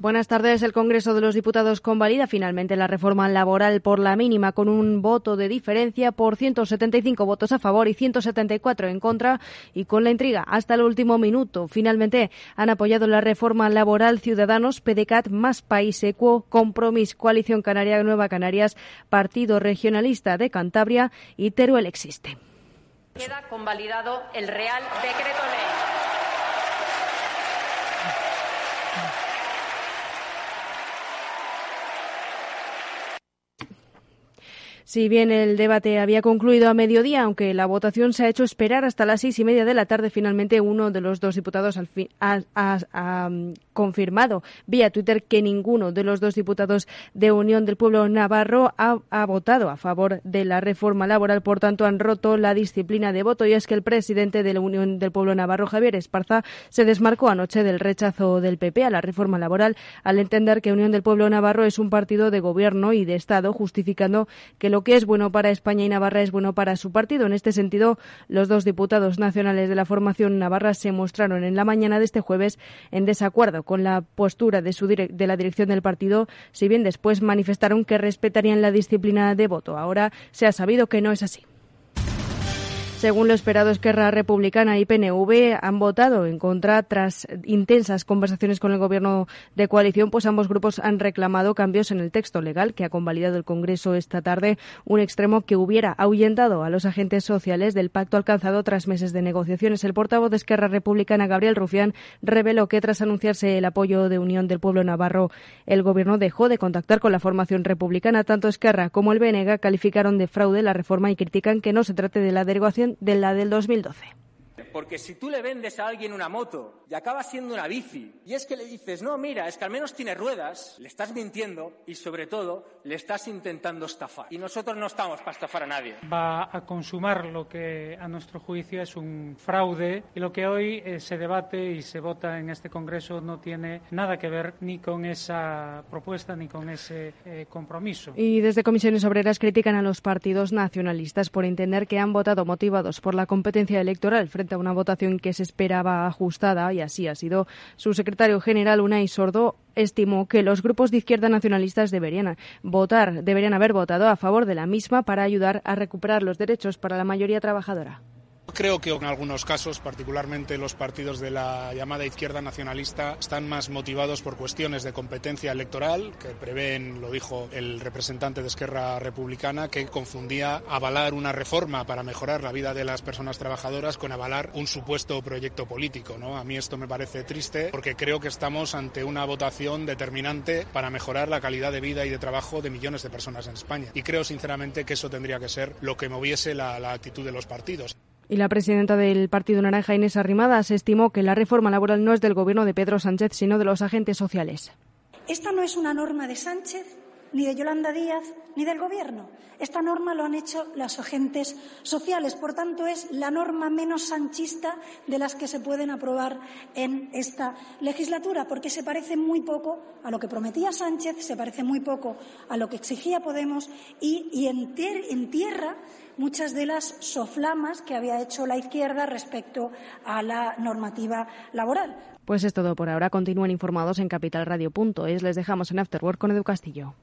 Buenas tardes. El Congreso de los Diputados convalida finalmente la reforma laboral por la mínima con un voto de diferencia por 175 votos a favor y 174 en contra y con la intriga hasta el último minuto. Finalmente han apoyado la reforma laboral Ciudadanos, PDCAT, Más País Equo, Compromís, Coalición Canaria Nueva Canarias, Partido Regionalista de Cantabria y Teruel Existe. Queda convalidado el Real Decreto Ley. Si bien el debate había concluido a mediodía, aunque la votación se ha hecho esperar hasta las seis y media de la tarde, finalmente uno de los dos diputados al fin, ha, mm, confirmado vía Twitter que ninguno de los dos diputados de Unión del Pueblo Navarro ha, votado a favor de la reforma laboral. Por tanto, han roto la disciplina de voto y es que el presidente de la Unión del Pueblo Navarro, Javier Esparza, se desmarcó anoche del rechazo del PP a la reforma laboral al entender que Unión del Pueblo Navarro es un partido de gobierno y de Estado, justificando que lo lo que es bueno para España y Navarra es bueno para su partido. En este sentido, los dos diputados nacionales de la formación navarra se mostraron en la mañana de este jueves en desacuerdo con la postura de, su de la dirección del partido, si bien después manifestaron que respetarían la disciplina de voto. Ahora se ha sabido que no es así. Según lo esperado, Esquerra Republicana y PNV han votado en contra tras intensas conversaciones con el gobierno de coalición, pues ambos grupos han reclamado cambios en el texto legal que ha convalidado el Congreso esta tarde, un extremo que hubiera ahuyentado a los agentes sociales del pacto alcanzado tras meses de negociaciones. El portavoz de Esquerra Republicana, Gabriel Rufián, reveló que tras anunciarse el apoyo de Unión del Pueblo Navarro, el gobierno dejó de contactar con la formación republicana. Tanto Esquerra como el BNG calificaron de fraude la reforma y critican que no se trate de la derogación de la del 2012. Porque si tú le vendes a alguien una moto y acaba siendo una bici, y es que le dices, no, mira, es que al menos tiene ruedas, le estás mintiendo y sobre todo le estás intentando estafar. Y nosotros no estamos para estafar a nadie. Va a consumar lo que a nuestro juicio es un fraude y lo que hoy eh, se debate y se vota en este Congreso no tiene nada que ver ni con esa propuesta ni con ese eh, compromiso. Y desde Comisiones Obreras critican a los partidos nacionalistas por entender que han votado motivados por la competencia electoral frente a una votación que se esperaba ajustada y así ha sido. Su secretario general, Unai Sordo, estimó que los grupos de izquierda nacionalistas deberían votar, deberían haber votado a favor de la misma para ayudar a recuperar los derechos para la mayoría trabajadora. Creo que en algunos casos, particularmente los partidos de la llamada izquierda nacionalista, están más motivados por cuestiones de competencia electoral, que prevén, lo dijo el representante de Esquerra Republicana, que confundía avalar una reforma para mejorar la vida de las personas trabajadoras con avalar un supuesto proyecto político. ¿no? A mí esto me parece triste porque creo que estamos ante una votación determinante para mejorar la calidad de vida y de trabajo de millones de personas en España. Y creo sinceramente que eso tendría que ser lo que moviese la, la actitud de los partidos. Y la presidenta del Partido Naranja, Inés Arrimadas, estimó que la reforma laboral no es del gobierno de Pedro Sánchez, sino de los agentes sociales. Esta no es una norma de Sánchez, ni de Yolanda Díaz, ni del Gobierno. Esta norma lo han hecho los agentes sociales. Por tanto, es la norma menos sanchista de las que se pueden aprobar en esta legislatura, porque se parece muy poco a lo que prometía Sánchez, se parece muy poco a lo que exigía Podemos y, y entierra muchas de las soflamas que había hecho la izquierda respecto a la normativa laboral. Pues es todo por ahora. Continúen informados en capitalradio.es. Les dejamos en Afterwork con Edu Castillo.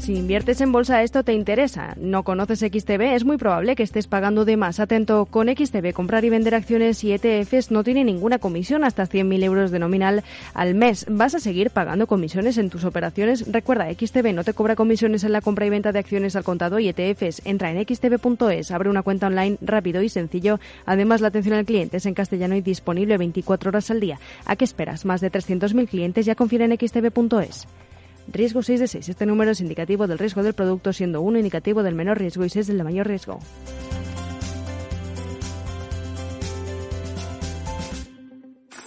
Si inviertes en bolsa, esto te interesa. ¿No conoces XTB? Es muy probable que estés pagando de más. Atento, con XTB, comprar y vender acciones y ETFs no tiene ninguna comisión hasta 100.000 euros de nominal al mes. ¿Vas a seguir pagando comisiones en tus operaciones? Recuerda, XTB no te cobra comisiones en la compra y venta de acciones al contado y ETFs. Entra en xtb.es, abre una cuenta online rápido y sencillo. Además, la atención al cliente es en castellano y disponible 24 horas al día. ¿A qué esperas? Más de 300.000 clientes ya confían en xtb.es. Riesgo 6 de 6. Este número es indicativo del riesgo del producto, siendo 1 indicativo del menor riesgo y 6 del de mayor riesgo.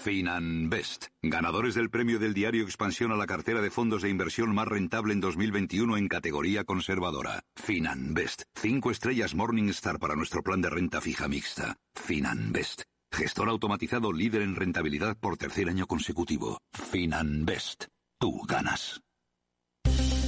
Finanbest, ganadores del premio del diario Expansión a la cartera de fondos de inversión más rentable en 2021 en categoría conservadora. Finanbest, 5 estrellas Morningstar para nuestro plan de renta fija mixta. Finanbest. Gestor automatizado líder en rentabilidad por tercer año consecutivo. Finanbest. Tú ganas.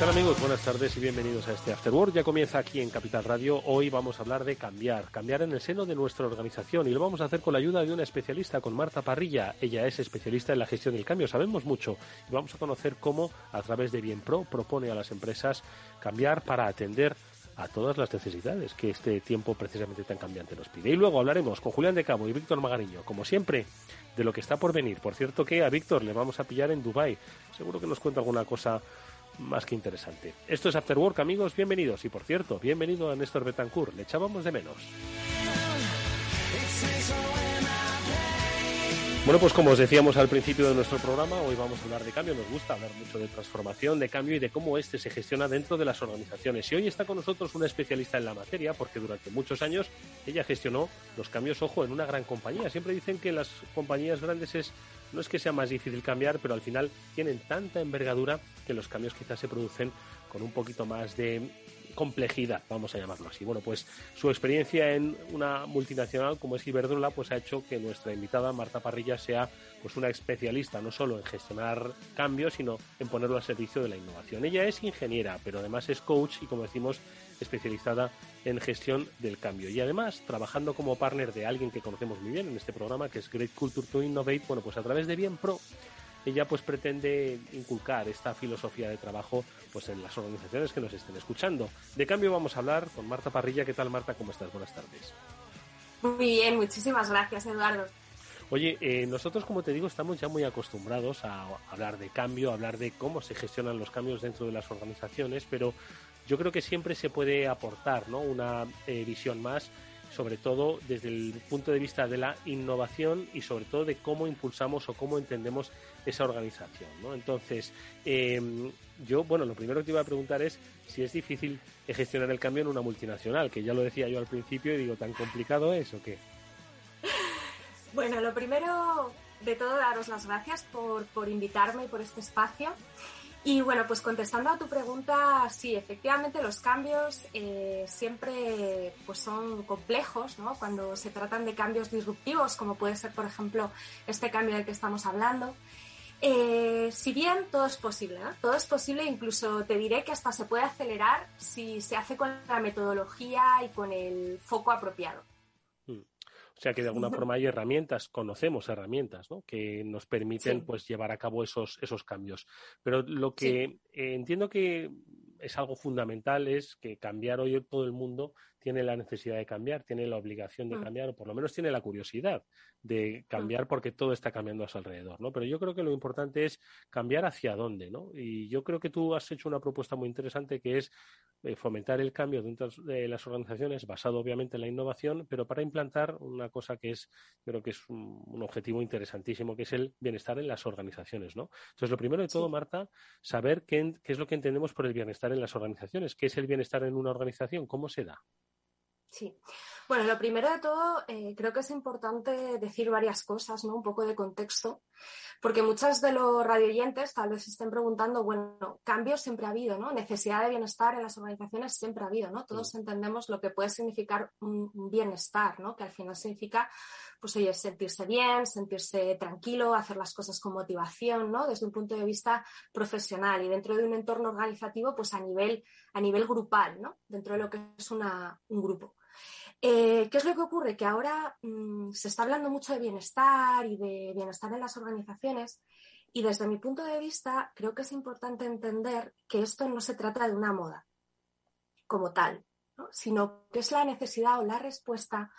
Tal amigos? Buenas tardes y bienvenidos a este After Work. Ya comienza aquí en Capital Radio. Hoy vamos a hablar de cambiar, cambiar en el seno de nuestra organización y lo vamos a hacer con la ayuda de una especialista, con Marta Parrilla. Ella es especialista en la gestión del cambio, sabemos mucho y vamos a conocer cómo a través de Bienpro propone a las empresas cambiar para atender a todas las necesidades que este tiempo precisamente tan cambiante nos pide. Y luego hablaremos con Julián de Cabo y Víctor Magariño, como siempre, de lo que está por venir. Por cierto que a Víctor le vamos a pillar en Dubai. Seguro que nos cuenta alguna cosa más que interesante. Esto es After Work, amigos, bienvenidos. Y por cierto, bienvenido a Néstor Betancourt, le echábamos de menos. Bueno, pues como os decíamos al principio de nuestro programa, hoy vamos a hablar de cambio. Nos gusta hablar mucho de transformación, de cambio y de cómo este se gestiona dentro de las organizaciones. Y hoy está con nosotros una especialista en la materia, porque durante muchos años ella gestionó los cambios, ojo, en una gran compañía. Siempre dicen que las compañías grandes es no es que sea más difícil cambiar, pero al final tienen tanta envergadura que los cambios quizás se producen con un poquito más de complejidad, vamos a llamarlo así. Bueno, pues su experiencia en una multinacional como es Iberdrola, pues ha hecho que nuestra invitada Marta Parrilla sea pues una especialista no solo en gestionar cambios, sino en ponerlo al servicio de la innovación. Ella es ingeniera, pero además es coach y como decimos, especializada en gestión del cambio. Y además, trabajando como partner de alguien que conocemos muy bien en este programa, que es Great Culture to Innovate, bueno, pues a través de Bien Pro ella pues pretende inculcar esta filosofía de trabajo pues en las organizaciones que nos estén escuchando. De cambio vamos a hablar con Marta Parrilla. ¿Qué tal Marta? ¿Cómo estás? Buenas tardes. Muy bien, muchísimas gracias Eduardo. Oye, eh, nosotros como te digo estamos ya muy acostumbrados a hablar de cambio, a hablar de cómo se gestionan los cambios dentro de las organizaciones, pero yo creo que siempre se puede aportar ¿no? una eh, visión más sobre todo desde el punto de vista de la innovación y sobre todo de cómo impulsamos o cómo entendemos esa organización. ¿no? Entonces, em, yo, bueno, lo primero que te iba a preguntar es si es difícil gestionar el cambio en una multinacional, que ya lo decía yo al principio y digo, ¿tan complicado es o qué? Bueno, lo primero de todo, daros las gracias por, por invitarme y por este espacio. Y bueno, pues contestando a tu pregunta, sí, efectivamente los cambios eh, siempre pues son complejos, ¿no? Cuando se tratan de cambios disruptivos, como puede ser, por ejemplo, este cambio del que estamos hablando. Eh, si bien todo es posible, ¿no? todo es posible, incluso te diré que hasta se puede acelerar si se hace con la metodología y con el foco apropiado. O sea que de alguna forma hay herramientas, conocemos herramientas, ¿no? Que nos permiten pues llevar a cabo esos, esos cambios. Pero lo que eh, entiendo que es algo fundamental es que cambiar hoy todo el mundo tiene la necesidad de cambiar, tiene la obligación de mm. cambiar, o por lo menos tiene la curiosidad de mm. cambiar porque todo está cambiando a su alrededor, ¿no? Pero yo creo que lo importante es cambiar hacia dónde, ¿no? Y yo creo que tú has hecho una propuesta muy interesante que es eh, fomentar el cambio dentro de las organizaciones, basado obviamente en la innovación, pero para implantar una cosa que es, creo que es un, objetivo interesantísimo, que es el bienestar en las organizaciones, ¿no? Entonces, lo primero de todo, Marta, saber qué, qué es lo que entendemos por el bienestar en las organizaciones, qué es el bienestar en una organización, cómo se da. Sí. Bueno, lo primero de todo, eh, creo que es importante decir varias cosas, ¿no? Un poco de contexto, porque muchos de los radioyentes tal vez estén preguntando, bueno, cambios siempre ha habido, ¿no? Necesidad de bienestar en las organizaciones siempre ha habido, ¿no? Todos entendemos lo que puede significar un, bienestar, ¿no? Que al final significa, pues oye, sentirse bien, sentirse tranquilo, hacer las cosas con motivación, ¿no? Desde un punto de vista profesional y dentro de un entorno organizativo, pues a nivel, a nivel grupal, ¿no? Dentro de lo que es una, un grupo. Eh, ¿Qué es lo que ocurre? Que ahora mm, se está hablando mucho de bienestar y de bienestar en las organizaciones y desde mi punto de vista creo que es importante entender que esto no se trata de una moda como tal. sino que es la necesidad o la respuesta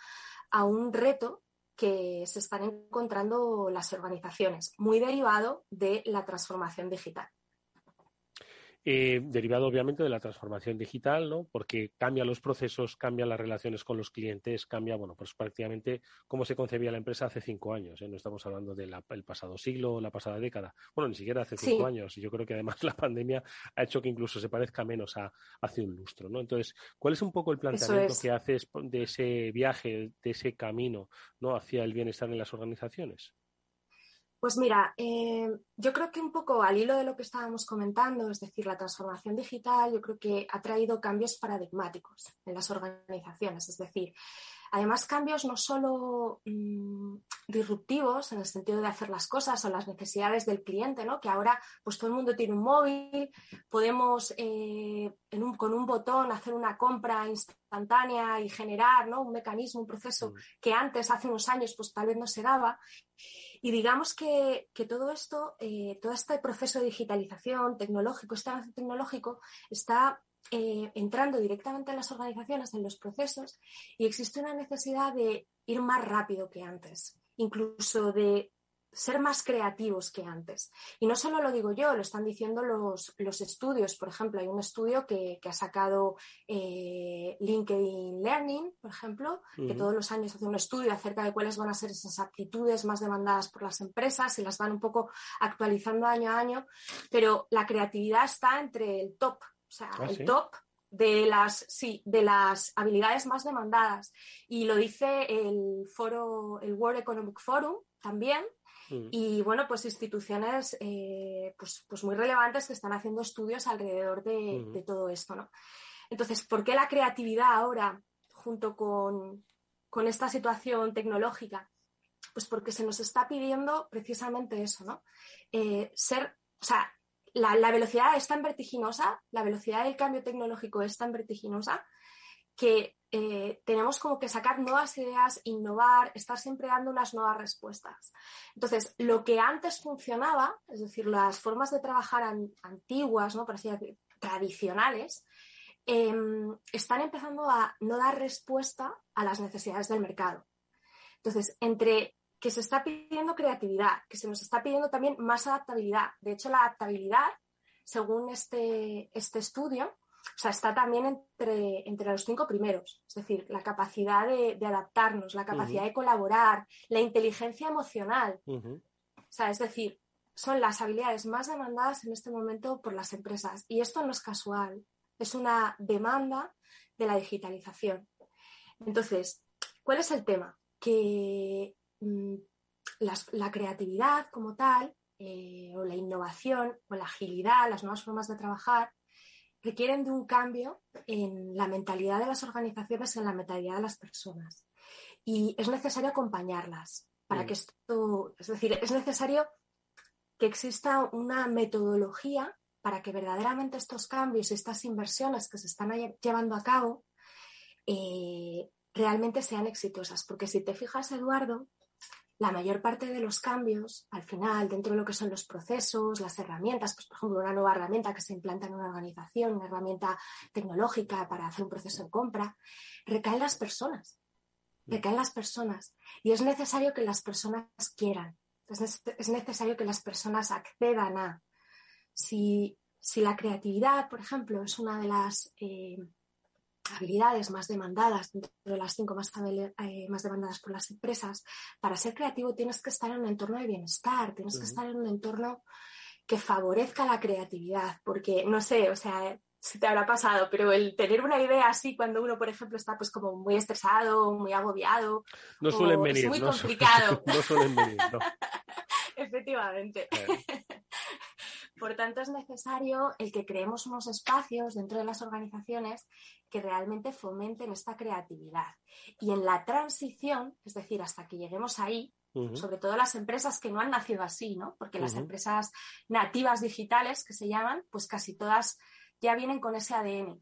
a un reto que se están encontrando las organizaciones, muy derivado de la transformación digital. Eh, derivado obviamente de la transformación digital, ¿no? Porque cambia los procesos, cambia las relaciones con los clientes, cambia, bueno, pues prácticamente cómo se concebía la empresa hace cinco años. ¿eh? No estamos hablando del pasado siglo, la pasada década. Bueno, ni siquiera hace cinco años. Y yo creo que además la pandemia ha hecho que incluso se parezca menos a hace un lustro, ¿no? Entonces, ¿cuál es un poco el planteamiento que haces de ese viaje, de ese camino, ¿no? Hacia el bienestar en las organizaciones? Pues mira, eh, yo creo que un poco al hilo de lo que estábamos comentando, es decir, la transformación digital, yo creo que ha traído cambios paradigmáticos en las organizaciones. Es decir, Además, cambios no solo mm, disruptivos en el sentido de hacer las cosas o las necesidades del cliente, ¿no? que ahora pues todo el mundo tiene un móvil, podemos eh, con un botón hacer una compra instantánea y generar ¿no? un mecanismo, un proceso que antes, hace unos años, pues tal vez no se daba. Y digamos que, todo esto, eh, todo este proceso de digitalización tecnológico, este avance tecnológico, está eh, entrando directamente en las organizaciones, en los procesos, y existe una necesidad de ir más rápido que antes, incluso de ser más creativos que antes. Y no solo lo digo yo, lo están diciendo los, estudios. Por ejemplo, hay un estudio que, ha sacado eh, LinkedIn Learning, por ejemplo, que todos los años hace un estudio acerca de cuáles van a ser esas aptitudes más demandadas por las empresas y las van un poco actualizando año a año. Pero la creatividad está entre el top o sea, ah, el top de las, sí, de las habilidades más demandadas. Y lo dice el foro, el World Economic Forum también. Mm. Y bueno, pues instituciones eh, pues, pues, muy relevantes que están haciendo estudios alrededor de, de, todo esto, ¿no? Entonces, ¿por qué la creatividad ahora, junto con, con esta situación tecnológica? Pues porque se nos está pidiendo precisamente eso, ¿no? Eh, ser, o sea, la, velocidad es tan vertiginosa, la velocidad del cambio tecnológico es tan vertiginosa que eh, tenemos como que sacar nuevas ideas, innovar, estar siempre dando unas nuevas respuestas. Entonces, lo que antes funcionaba, es decir, las formas de trabajar antiguas, ¿no? Por así decir, tradicionales, em, están empezando a no dar respuesta a las necesidades del mercado. Entonces, entre que se está pidiendo creatividad, que se nos está pidiendo también más adaptabilidad. De hecho, la adaptabilidad, según este, este estudio, o sea, está también entre, entre los cinco primeros. Es decir, la capacidad de, adaptarnos, la capacidad de colaborar, la inteligencia emocional. O sea, es decir, son las habilidades más demandadas en este momento por las empresas. Y esto no es casual, es una demanda de la digitalización. Entonces, ¿cuál es el tema? Que Mm, la creatividad como tal, eh, o la innovación, o la agilidad, las nuevas formas de trabajar, requieren de un cambio en la mentalidad de las organizaciones, en la mentalidad de las personas. Y es necesario acompañarlas para que esto, es decir, es necesario que exista una metodología para que verdaderamente estos cambios y estas inversiones que se están llevando a cabo eh, realmente sean exitosas. Porque si te fijas, Eduardo, la mayor parte de los cambios, al final, dentro de lo que son los procesos, las herramientas, pues, por ejemplo, una nueva herramienta que se implanta en una organización, una herramienta tecnológica para hacer un proceso de compra, recaen las personas. Recaen las personas. Y es necesario que las personas quieran. Es, necesario que las personas accedan a. Si, la creatividad, por ejemplo, es una de las eh, habilidades más demandadas, dentro de las cinco más, eh, más, demandadas por las empresas, para ser creativo tienes que estar en un entorno de bienestar, tienes que estar en un entorno que favorezca la creatividad, porque no sé, o sea, si te habrá pasado, pero el tener una idea así cuando uno, por ejemplo, está pues como muy estresado, muy agobiado, no suelen venir, es muy complicado. no suelen venir, no. Efectivamente. Por tanto, es necesario el que creemos unos espacios dentro de las organizaciones que realmente fomenten esta creatividad. Y en la transición, es decir, hasta que lleguemos ahí, sobre todo las empresas que no han nacido así, ¿no? Porque las empresas nativas digitales, que se llaman, pues casi todas ya vienen con ese ADN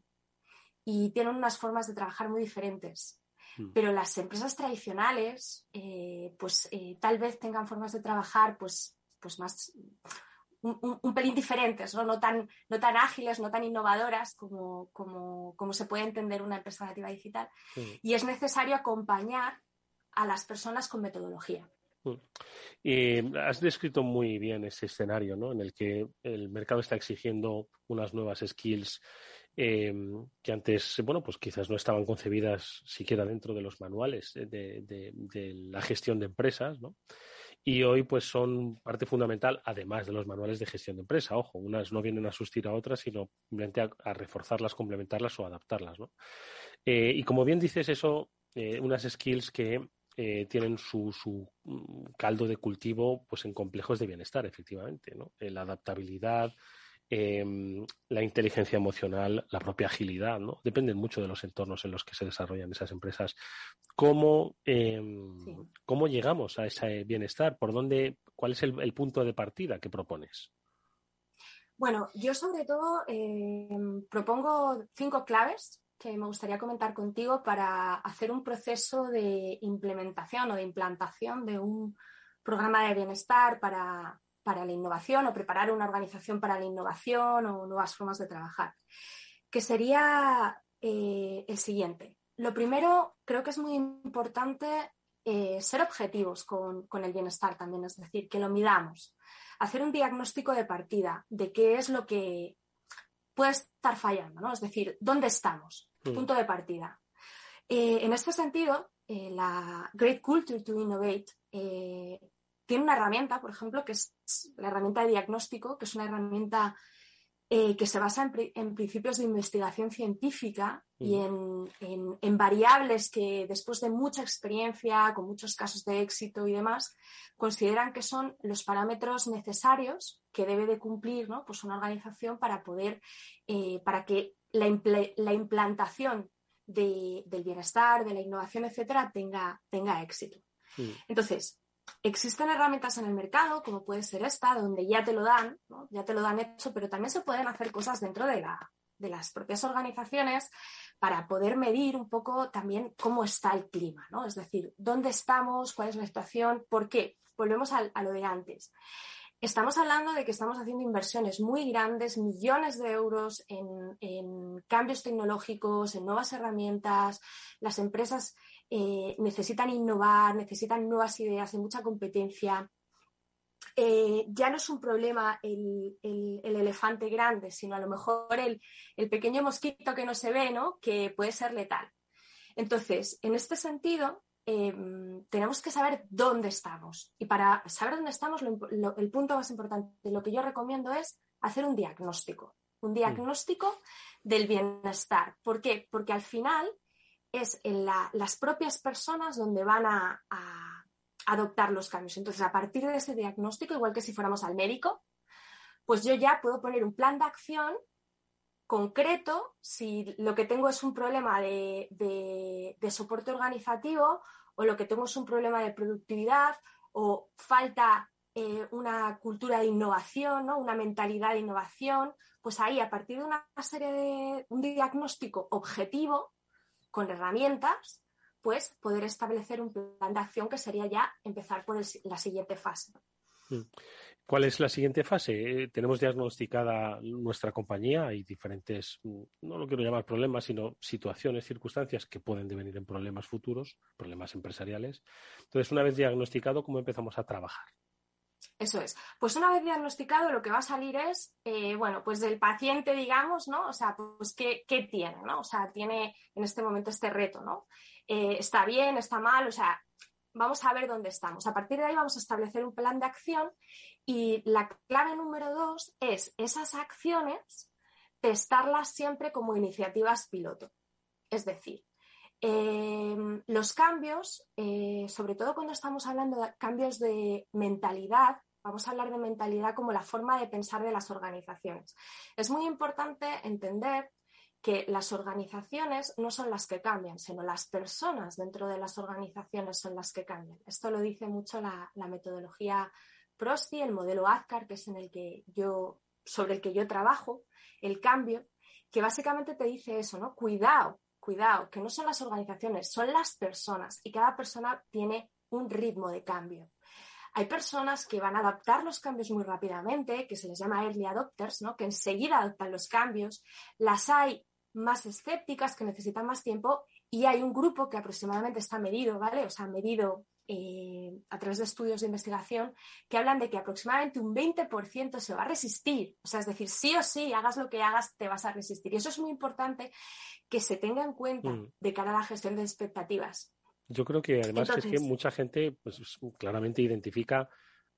y tienen unas formas de trabajar muy diferentes. Mm. Pero las empresas tradicionales, eh, pues eh, tal vez tengan formas de trabajar pues, pues más un, pelín diferentes, ¿no? No, tan, no tan ágiles, no tan innovadoras como, como, como se puede entender una empresa nativa digital. Y es necesario acompañar a las personas con metodología. Y has descrito muy bien ese escenario ¿no? en el que el mercado está exigiendo unas nuevas skills em, que antes, bueno, pues quizás no estaban concebidas siquiera dentro de los manuales de, de la gestión de empresas, ¿no? Y hoy pues son parte fundamental, además de los manuales de gestión de empresa. Ojo, unas no vienen a sustituir a otras, sino a, reforzarlas, complementarlas o adaptarlas. ¿no? Eh, y como bien dices, eso, eh, unas skills que eh, tienen su, su, mm, caldo de cultivo pues en complejos de bienestar, efectivamente. ¿no? la adaptabilidad, Em, la inteligencia emocional, la propia agilidad, ¿no? Dependen mucho de los entornos en los que se desarrollan esas empresas. ¿Cómo, em, ¿cómo llegamos a ese bienestar? ¿Por dónde, ¿Cuál es el, punto de partida que propones? Bueno, yo sobre todo em, propongo cinco claves que me gustaría comentar contigo para hacer un proceso de implementación o de implantación de un programa de bienestar para, para la innovación o preparar una organización para la innovación o nuevas formas de trabajar, que sería eh, el siguiente. Lo primero, creo que es muy importante eh, ser objetivos con, el bienestar también, es decir, que lo midamos, hacer un diagnóstico de partida de qué es lo que puede estar fallando, ¿no? Es decir, ¿dónde estamos? Mm. Punto de partida. Eh, en este sentido, la Great Culture to Innovate tiene una herramienta, por ejemplo, que es la herramienta de diagnóstico, que es una herramienta eh, que se basa en, principios de investigación científica y mm. en, variables que después de mucha experiencia, con muchos casos de éxito y demás, consideran que son los parámetros necesarios que debe de cumplir pues una organización para poder, eh, para que la, implantación del bienestar, de la innovación, etcétera, tenga, tenga éxito. Mm. Entonces, Existen herramientas en el mercado, como puede ser esta, donde ya te lo dan, ya te lo dan hecho, pero también se pueden hacer cosas dentro de, las propias organizaciones para poder medir un poco también cómo está el clima, ¿no? Es decir, dónde estamos, cuál es la situación, por qué. Volvemos a, lo de antes. Estamos hablando de que estamos haciendo inversiones muy grandes, millones de euros en, en, cambios tecnológicos, en nuevas herramientas. Las empresas eh, necesitan innovar, necesitan nuevas ideas, hay mucha competencia. Eh, ya no es un problema el, elefante grande, sino a lo mejor el, pequeño mosquito que no se ve, ¿no? que puede ser letal. Entonces, en este sentido, em, tenemos que saber dónde estamos. Y para saber dónde estamos, el punto más importante, lo que yo recomiendo es hacer un diagnóstico. Un diagnóstico del bienestar. ¿Por qué? Porque al final es en las propias personas donde van a, adoptar los cambios. Entonces, a partir de ese diagnóstico, igual que si fuéramos al médico, pues yo ya puedo poner un plan de acción concreto si lo que tengo es un problema de, soporte organizativo o lo que tengo es un problema de productividad o falta eh, una cultura de innovación, ¿no? una mentalidad de innovación, pues ahí a partir de una serie de un diagnóstico objetivo, con herramientas, pues poder establecer un plan de acción que sería ya empezar por la siguiente fase. Mm. ¿Cuál es la siguiente fase? Eh, tenemos diagnosticada nuestra compañía, hay diferentes, mm, no lo quiero llamar problemas, sino situaciones, circunstancias que pueden devenir en problemas futuros, problemas empresariales. Entonces, una vez diagnosticado, ¿cómo empezamos a trabajar? Eso es. Pues una vez diagnosticado, lo que va a salir es, eh, bueno, pues del paciente, digamos, ¿no? O sea, pues qué, tiene, ¿no? O sea, tiene en este momento este reto, ¿no? Eh, está bien, está mal, o sea, vamos a ver dónde estamos. A partir de ahí vamos a establecer un plan de acción y la clave número dos es esas acciones testarlas siempre como iniciativas piloto. Es decir, Em, los cambios, eh, sobre todo cuando estamos hablando de cambios de mentalidad, vamos a hablar de mentalidad como la forma de pensar de las organizaciones. Es muy importante entender que las organizaciones no son las que cambian, sino las personas dentro de las organizaciones son las que cambian. Esto lo dice mucho la, metodología PROSTI, el modelo AZCAR, que es en el que yo, sobre el que yo trabajo, el cambio, que básicamente te dice eso, ¿no? Cuidado cuidado, que no son las organizaciones, son las personas y cada persona tiene un ritmo de cambio. Hay personas que van a adaptar los cambios muy rápidamente, que se les llama early adopters, ¿no? que enseguida adoptan los cambios. Las hay más escépticas, que necesitan más tiempo, y hay un grupo que aproximadamente está medido, ¿vale? O sea, medido eh, a través de estudios de investigación que hablan de que aproximadamente un 20% se va a resistir. O sea, es decir, sí o sí, hagas lo que hagas, te vas a resistir. Y eso es muy importante que se tenga en cuenta mm. de cara a la gestión de expectativas. Yo creo que además es que mucha gente pues, claramente identifica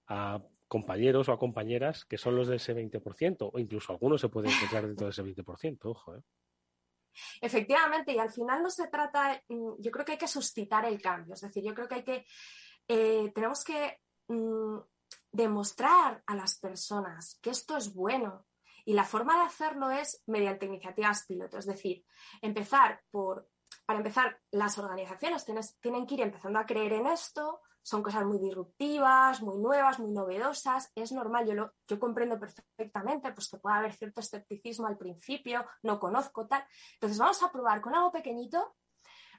a compañeros o a compañeras que son los de ese 20%, o incluso algunos se pueden encontrar dentro de ese 20%, ojo. ¿eh? Efectivamente, y al final no se trata, mm, yo creo que hay que suscitar el cambio, es decir, yo creo que hay que, eh, tenemos que mm, demostrar a las personas que esto es bueno. Y la forma de hacerlo es mediante iniciativas piloto, es decir, empezar por, para empezar, las organizaciones tienen que ir empezando a creer en esto, son cosas muy disruptivas, muy nuevas, muy novedosas. Es normal, yo, lo, yo comprendo perfectamente, pues que puede haber cierto escepticismo al principio, no conozco tal. Entonces vamos a probar con algo pequeñito,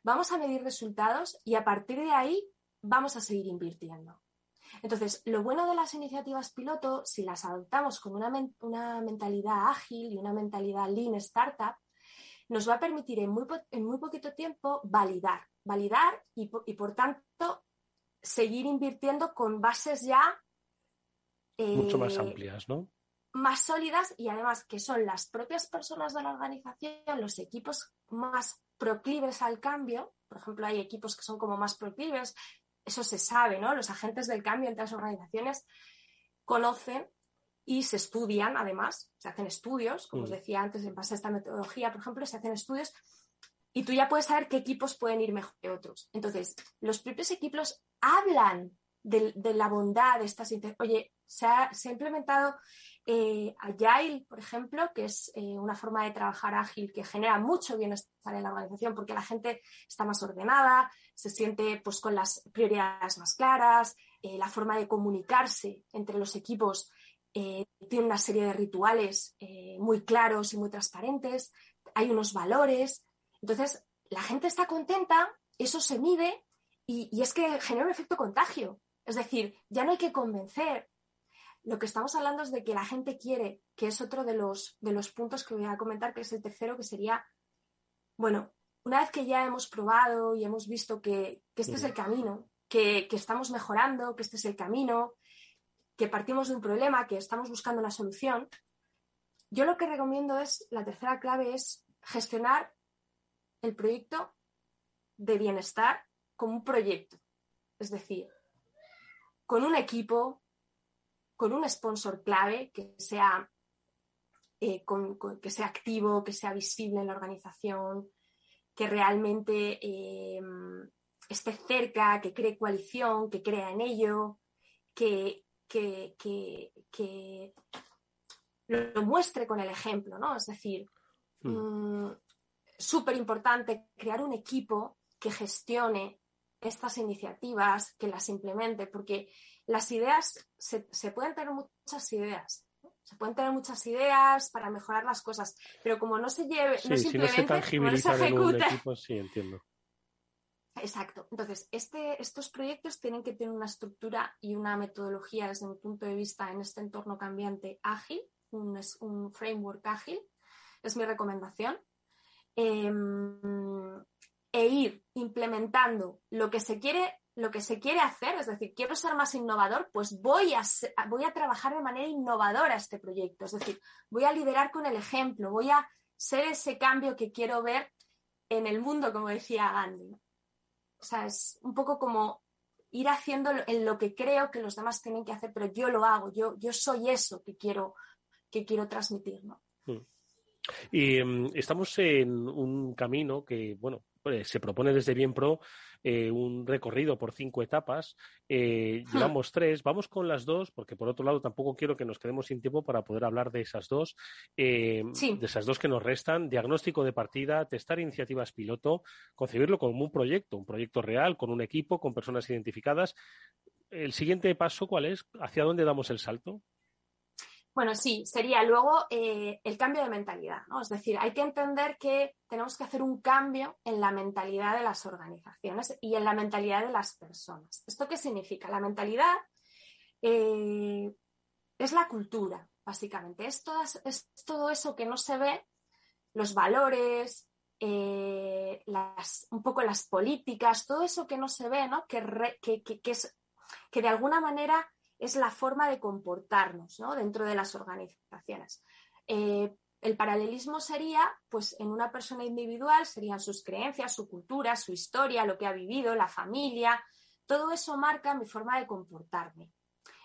vamos a medir resultados y a partir de ahí vamos a seguir invirtiendo. Entonces, lo bueno de las iniciativas piloto, si las adoptamos con una, una mentalidad ágil y una mentalidad lean startup, nos va a permitir en muy, en muy poquito tiempo validar, validar y y por tanto seguir invirtiendo con bases ya mucho más eh, amplias, ¿no? Más sólidas y además que son las propias personas de la organización, los equipos más proclives al cambio. Por ejemplo, hay equipos que son como más proclives, eso se sabe, ¿no? Los agentes del cambio entre las organizaciones conocen y se estudian, además, se hacen estudios, como os mm. decía antes, en base a esta metodología, por ejemplo, se hacen estudios y tú ya puedes saber qué equipos pueden ir mejor que otros. Entonces, los propios equipos hablan de, la bondad de estas... Oye, se ha, implementado eh, Agile, por ejemplo, que es eh, una forma de trabajar ágil que genera mucho bienestar en la organización porque la gente está más ordenada, se siente pues con las prioridades más claras, eh, la forma de comunicarse entre los equipos tiene una serie de rituales muy claros y muy transparentes, hay unos valores, entonces, la gente está contenta, eso se mide y, es que genera un efecto contagio. Es decir, ya no hay que convencer. Lo que estamos hablando es de que la gente quiere, que es otro de los, de los puntos que voy a comentar, que es el tercero, que sería, bueno, una vez que ya hemos probado y hemos visto que, este es el camino, que, que, estamos mejorando, que este es el camino, que partimos de un problema, que estamos buscando una solución, yo lo que recomiendo es, la tercera clave es gestionar el proyecto de bienestar como un proyecto. Es decir, con un equipo, con un sponsor clave que sea, eh, que sea activo, que sea visible en la organización, que realmente eh, esté cerca, que cree coalición, que crea en ello, que, lo, muestre con el ejemplo, ¿no? Es decir, hmm. mm, súper importante crear un equipo que gestione estas iniciativas, que las implemente, porque las ideas, se, pueden tener muchas ideas, se pueden tener muchas ideas para mejorar las cosas, pero como no se lleve, no se no se ejecuta. sí, entiendo. Exacto. Entonces, este, estos proyectos tienen que tener una estructura y una metodología desde mi punto de vista en este entorno cambiante ágil, un, un framework ágil, es mi recomendación. Em, e ir implementando lo que se quiere lo que se quiere hacer, es decir, quiero ser más innovador, pues voy a, voy a trabajar de manera innovadora este proyecto, es decir, voy a liderar con el ejemplo, voy a ser ese cambio que quiero ver en el mundo, como decía Gandhi. O sea, es un poco como ir haciendo en lo que creo que los demás tienen que hacer, pero yo lo hago, yo, yo soy eso que quiero, que quiero transmitir, ¿no? Mm. Y mm, estamos en un camino que, bueno, pues, se propone desde Bien Pro eh, un recorrido por cinco etapas. Eh, llevamos tres, vamos con las dos, porque por otro lado tampoco quiero que nos quedemos sin tiempo para poder hablar de esas dos, eh, de esas dos que nos restan. Diagnóstico de partida, testar iniciativas piloto, concebirlo como un proyecto, un proyecto real, con un equipo, con personas identificadas. El siguiente paso, ¿cuál es? ¿Hacia dónde damos el salto? Bueno, sí, sería luego eh, el cambio de mentalidad, ¿no? Es decir, hay que entender que tenemos que hacer un cambio en la mentalidad de las organizaciones y en la mentalidad de las personas. ¿Esto qué significa? La mentalidad eh, es la cultura, básicamente. Es, es, todo eso que no se ve, los valores, eh, las, un poco las políticas, todo eso que no se ve, ¿no? Que, que, es, que de alguna manera es la forma de comportarnos ¿no? dentro de las organizaciones. Eh, el paralelismo sería, pues en una persona individual serían sus creencias, su cultura, su historia, lo que ha vivido, la familia, todo eso marca mi forma de comportarme.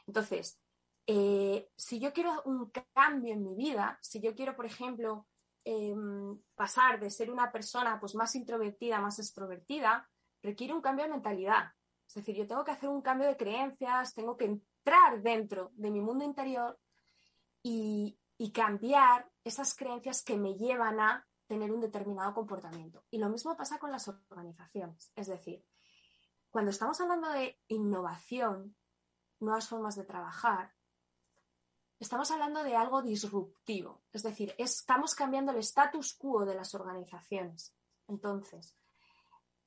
Entonces, eh, si yo quiero un cambio en mi vida, si yo quiero, por ejemplo, em, pasar de ser una persona pues, más introvertida, más extrovertida, requiere un cambio de mentalidad. Es decir, yo tengo que hacer un cambio de creencias, tengo que entrar dentro de mi mundo interior y, cambiar esas creencias que me llevan a tener un determinado comportamiento. Y lo mismo pasa con las organizaciones. Es decir, cuando estamos hablando de innovación, nuevas formas de trabajar, estamos hablando de algo disruptivo. Es decir, estamos cambiando el status quo de las organizaciones. Entonces,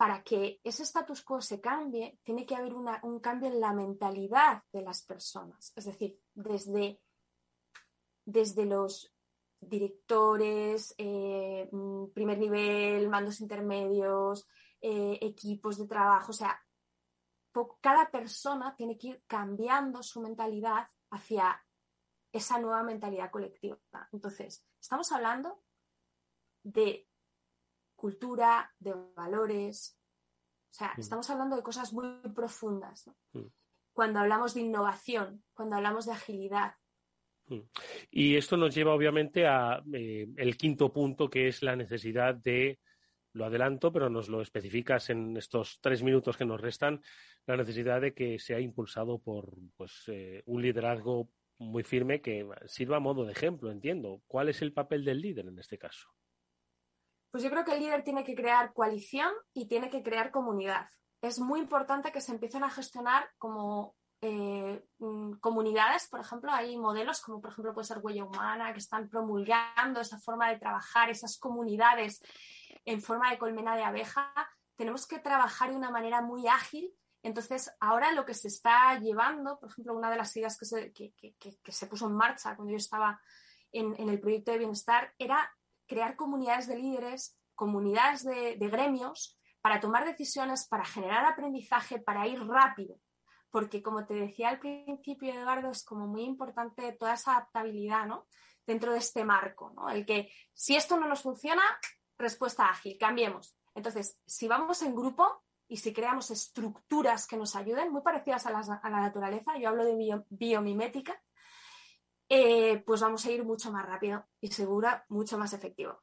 para que ese status quo se cambie, tiene que haber un cambio en la mentalidad de las personas. Es decir, desde desde los directores, eh, mm, primer nivel, mandos intermedios, eh, equipos de trabajo, o sea, cada persona tiene que ir cambiando su mentalidad hacia esa nueva mentalidad colectiva. Entonces, estamos hablando de cultura, de valores, o sea, mm. estamos hablando de cosas muy profundas. Mm. Cuando hablamos de innovación, cuando hablamos de agilidad, Mm. Y esto nos lleva obviamente a eh, el quinto punto, que es la necesidad de, lo adelanto, pero nos lo especificas en estos tres minutos que nos restan, la necesidad de que sea impulsado por pues, eh, un liderazgo muy firme que sirva a modo de ejemplo, entiendo. ¿Cuál es el papel del líder en este caso? Pues yo creo que el líder tiene que crear coalición y tiene que crear comunidad. Es muy importante que se empiecen a gestionar como eh, mm, comunidades, por ejemplo, hay modelos como por ejemplo puede ser Huella Humana, que están promulgando esa forma de trabajar, esas comunidades en forma de colmena de abeja. Tenemos que trabajar de una manera muy ágil. Entonces, ahora lo que se está llevando, por ejemplo, una de las ideas que se, que, se puso en marcha cuando yo estaba en, el proyecto de bienestar era crear comunidades de líderes, comunidades de gremios para tomar decisiones, para generar aprendizaje, para ir rápido porque como te decía al principio, Eduardo, es como muy importante toda esa adaptabilidad, ¿no? Dentro de este marco, ¿no? El que si esto no nos funciona, respuesta ágil, cambiemos. Entonces, si vamos en grupo y si creamos estructuras que nos ayuden, muy parecidas a la, naturaleza, yo hablo de biomimética, eh, pues vamos a ir mucho más rápido y segura, mucho más efectivo.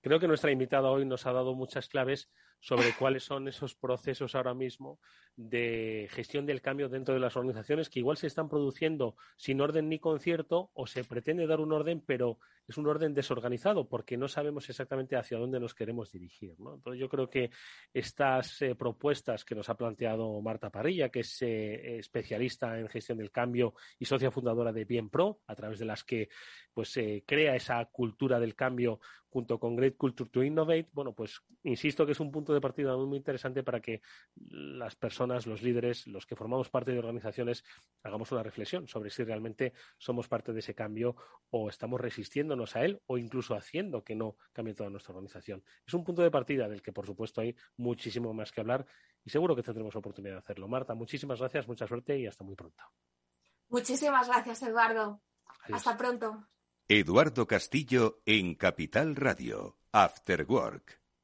Creo que nuestra invitada hoy nos ha dado muchas claves sobre cuáles son esos procesos ahora mismo de gestión del cambio dentro de las organizaciones que igual se están produciendo sin orden ni concierto o se pretende dar un orden, pero es un orden desorganizado porque no sabemos exactamente hacia dónde nos queremos dirigir. Entonces yo creo que estas eh, propuestas que nos ha planteado Marta Parrilla, que es eh, especialista en gestión del cambio y socia fundadora de Bien Pro, a través de las que pues se crea esa cultura del cambio junto con Great Culture to Innovate, bueno, pues insisto que es un punto de partida muy, muy interesante para que las personas, los líderes, los que formamos parte de organizaciones, hagamos una reflexión sobre si realmente somos parte de ese cambio o estamos resistiéndonos a él o incluso haciendo que no cambie toda nuestra organización. Es un punto de partida del que, por supuesto, hay muchísimo más que hablar y seguro que tendremos oportunidad de hacerlo. Marta, muchísimas gracias, mucha suerte y hasta muy pronto. Muchísimas gracias, Eduardo. Hasta pronto. Eduardo Castillo en Capital Radio, After Work.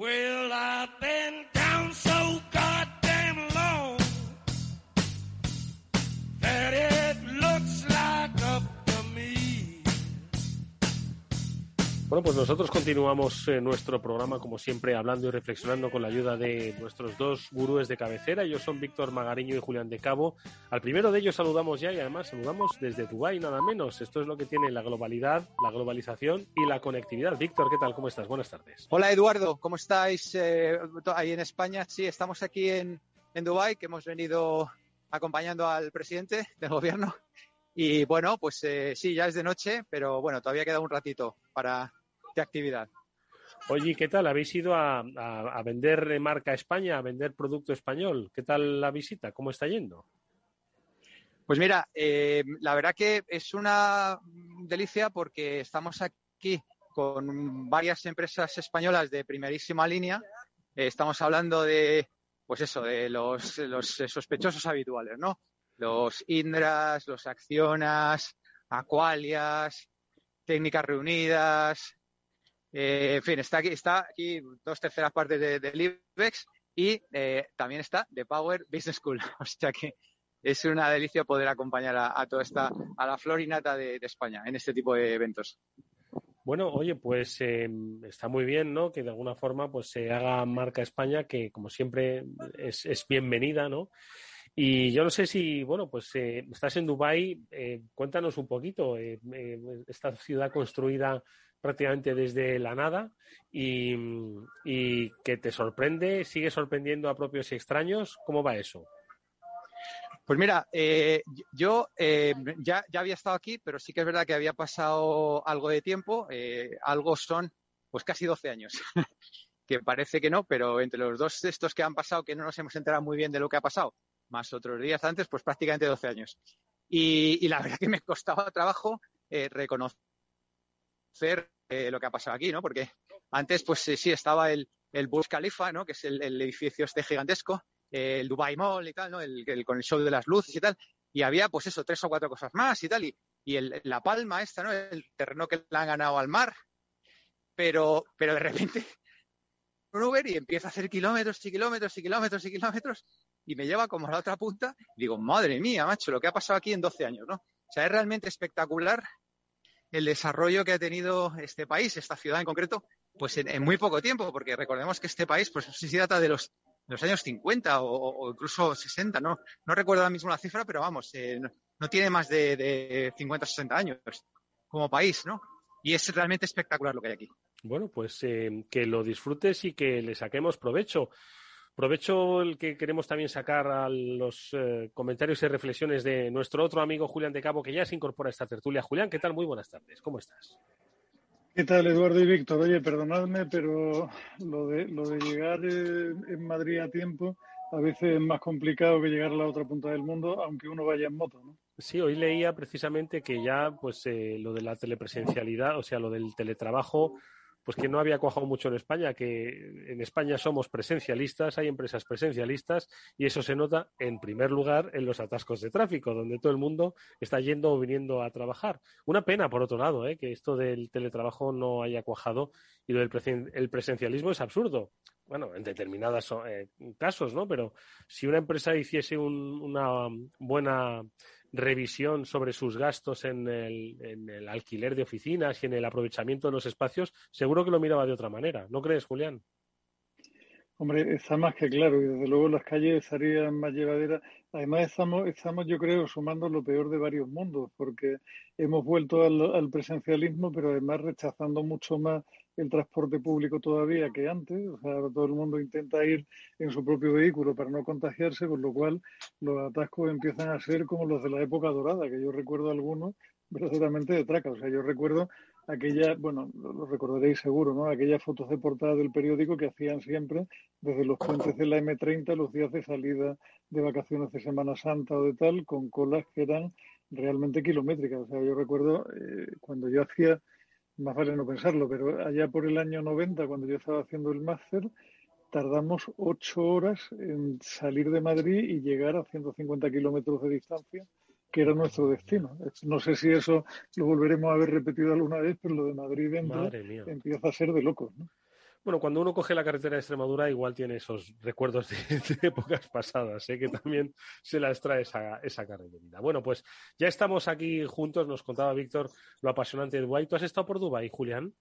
Well, I've been down so goddamn Bueno, pues nosotros continuamos eh, nuestro programa, como siempre, hablando y reflexionando con la ayuda de nuestros dos gurúes de cabecera. Ellos son Víctor Magariño y Julián de Cabo. Al primero de ellos saludamos ya y además saludamos desde Dubái, nada menos. Esto es lo que tiene la globalidad, la globalización y la conectividad. Víctor, ¿qué tal? ¿Cómo estás? Buenas tardes. Hola, Eduardo. ¿Cómo estáis eh, ahí en España? Sí, estamos aquí en, en Dubái, que hemos venido acompañando al presidente del gobierno. Y bueno, pues eh, sí, ya es de noche, pero bueno, todavía queda un ratito para de actividad. Oye, ¿qué tal? ¿Habéis ido a, a, a vender marca España, a vender producto español? ¿Qué tal la visita? ¿Cómo está yendo? Pues mira, eh, la verdad que es una delicia porque estamos aquí con varias empresas españolas de primerísima línea. Eh, estamos hablando de, pues eso, de los, los sospechosos habituales, ¿no? Los Indras, los Accionas, Aqualias, Técnicas Reunidas, eh, en fin, está aquí, está aquí dos terceras partes del de IBEX y eh, también está The Power Business School. O sea que es una delicia poder acompañar a, toda esta, a la florinata de, de, España en este tipo de eventos. Bueno, oye, pues eh, está muy bien, ¿no? Que de alguna forma pues se haga marca España, que como siempre es, bienvenida, ¿no? Y yo no sé si, bueno, pues eh, estás en Dubái, cuéntanos un poquito, esta ciudad construida prácticamente desde la nada y, y, que te sorprende, sigue sorprendiendo a propios y extraños, ¿cómo va eso? Pues mira, eh, yo eh, ya, ya, había estado aquí, pero sí que es verdad que había pasado algo de tiempo, eh, algo son pues casi 12 años. que parece que no, pero entre los dos estos que han pasado, que no nos hemos enterado muy bien de lo que ha pasado, más otros días antes, pues prácticamente 12 años. Y, y la verdad que me costaba trabajo eh, reconocer eh, lo que ha pasado aquí, ¿no? Porque antes, pues sí, estaba el, el Burj Khalifa, ¿no? Que es el, el edificio este gigantesco, eh, el Dubai Mall y tal, ¿no? El, el, con el show de las luces y tal. Y había, pues eso, tres o cuatro cosas más y tal. Y, y el, la palma esta, ¿no? El terreno que le han ganado al mar. Pero, pero de repente, un Uber y empieza a hacer kilómetros y kilómetros y kilómetros y kilómetros y me lleva como a la otra punta. Digo, madre mía, macho, lo que ha pasado aquí en 12 años, ¿no? O sea, es realmente espectacular el desarrollo que ha tenido este país, esta ciudad en concreto, pues en, en muy poco tiempo, porque recordemos que este país, pues sí data de los, los años 50 o, incluso 60, ¿no? No recuerdo ahora mismo la cifra, pero vamos, eh, no, no, tiene más de, de 50 o 60 años como país, ¿no? Y es realmente espectacular lo que hay aquí. Bueno, pues eh, que lo disfrutes y que le saquemos provecho. Provecho el que queremos también sacar a los eh, comentarios y reflexiones de nuestro otro amigo Julián de Cabo, que ya se incorpora a esta tertulia. Julián, ¿qué tal? Muy buenas tardes. ¿Cómo estás? ¿Qué tal, Eduardo y Víctor? Oye, perdonadme, pero lo de, lo de llegar eh, en Madrid a tiempo a veces es más complicado que llegar a la otra punta del mundo, aunque uno vaya en moto, ¿no? Sí, hoy leía precisamente que ya, pues, eh, lo de la telepresencialidad, o sea, lo del teletrabajo, pues que no había cuajado mucho en España, que en España somos presencialistas, hay empresas presencialistas y eso se nota en primer lugar en los atascos de tráfico, donde todo el mundo está yendo o viniendo a trabajar. Una pena, por otro lado, ¿eh? que esto del teletrabajo no haya cuajado y lo del presen el presencialismo es absurdo. Bueno, en determinados eh, casos, ¿no? Pero si una empresa hiciese un, una buena revisión sobre sus gastos en el, en el, alquiler de oficinas y en el aprovechamiento de los espacios, seguro que lo miraba de otra manera. ¿No crees, Julián? Hombre, está más que claro y desde luego las calles estarían más llevaderas. Además estamos, estamos, yo creo, sumando lo peor de varios mundos porque hemos vuelto al, al presencialismo, pero además rechazando mucho más el transporte público todavía que antes. O sea, todo el mundo intenta ir en su propio vehículo para no contagiarse, con lo cual los atascos empiezan a ser como los de la época dorada, que yo recuerdo algunos verdaderamente de traca. O sea, yo recuerdo aquella, bueno, lo recordaréis seguro, ¿no? Aquellas fotos de portada del periódico que hacían siempre desde los puentes de la M30 los días de salida de vacaciones de Semana Santa o de tal, con colas que eran realmente kilométricas. O sea, yo recuerdo eh, cuando yo hacía más vale no pensarlo, pero allá por el año 90, cuando yo estaba haciendo el máster, tardamos ocho horas en salir de Madrid y llegar a 150 kilómetros de distancia, que era nuestro destino. No sé si eso lo volveremos a ver repetido alguna vez, pero lo de Madrid dentro empieza a ser de locos. ¿no? Bueno, cuando uno coge la carretera de Extremadura, igual tiene esos recuerdos de, de épocas pasadas, ¿eh? que también se las trae esa, esa carretera. Bueno, pues ya estamos aquí juntos, nos contaba Víctor lo apasionante de Dubái. ¿Tú has estado por Dubái, Julián?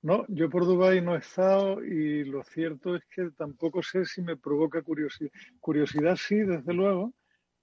No, yo por Dubái no he estado y lo cierto es que tampoco sé si me provoca curiosidad. Curiosidad sí, desde luego,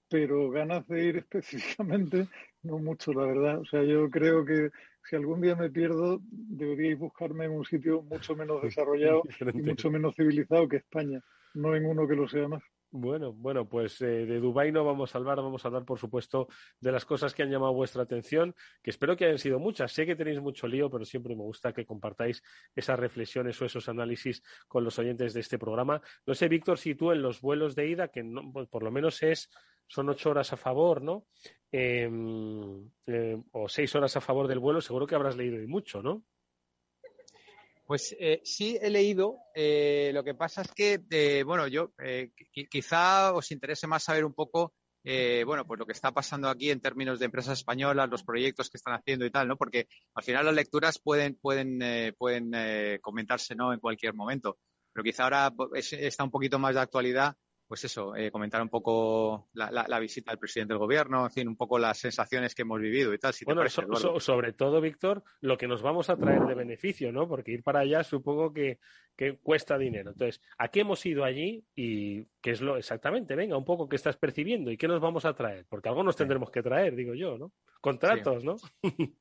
pero ganas de ir específicamente no mucho, la verdad. O sea, yo creo que si algún día me pierdo, deberíais buscarme en un sitio mucho menos desarrollado y mucho menos civilizado que España, no en uno que lo sea más. Bueno, bueno, pues eh, de Dubái no vamos a hablar, vamos a hablar, por supuesto, de las cosas que han llamado vuestra atención, que espero que hayan sido muchas. Sé que tenéis mucho lío, pero siempre me gusta que compartáis esas reflexiones o esos análisis con los oyentes de este programa. No sé, Víctor, si tú en los vuelos de ida, que no, pues, por lo menos es son ocho horas a favor, ¿no? Em, eh, o seis horas a favor del vuelo, seguro que habrás leído y mucho, ¿no? Pues eh, sí he leído. Eh, lo que pasa es que, eh, bueno, yo eh, qui- quizá os interese más saber un poco, eh, bueno, pues lo que está pasando aquí en términos de empresas españolas, los proyectos que están haciendo y tal, ¿no? Porque al final las lecturas pueden pueden eh, pueden comentarse, ¿no? En cualquier momento. Pero quizá ahora pues, es- está un poquito más de actualidad. Pues eso, eh, comentar un poco la, la- la visita del presidente del gobierno, en fin, un poco las sensaciones que hemos vivido y tal, si te Bueno, parece, so- so- sobre todo, Víctor, lo que nos vamos a traer de beneficio, ¿no? Porque ir para allá supongo que, que cuesta dinero. Entonces, ¿a qué hemos ido allí y qué es lo exactamente? Venga, un poco qué estás percibiendo y qué nos vamos a traer, porque algo nos tendremos que traer, digo yo, ¿no? Contratos, ¿no?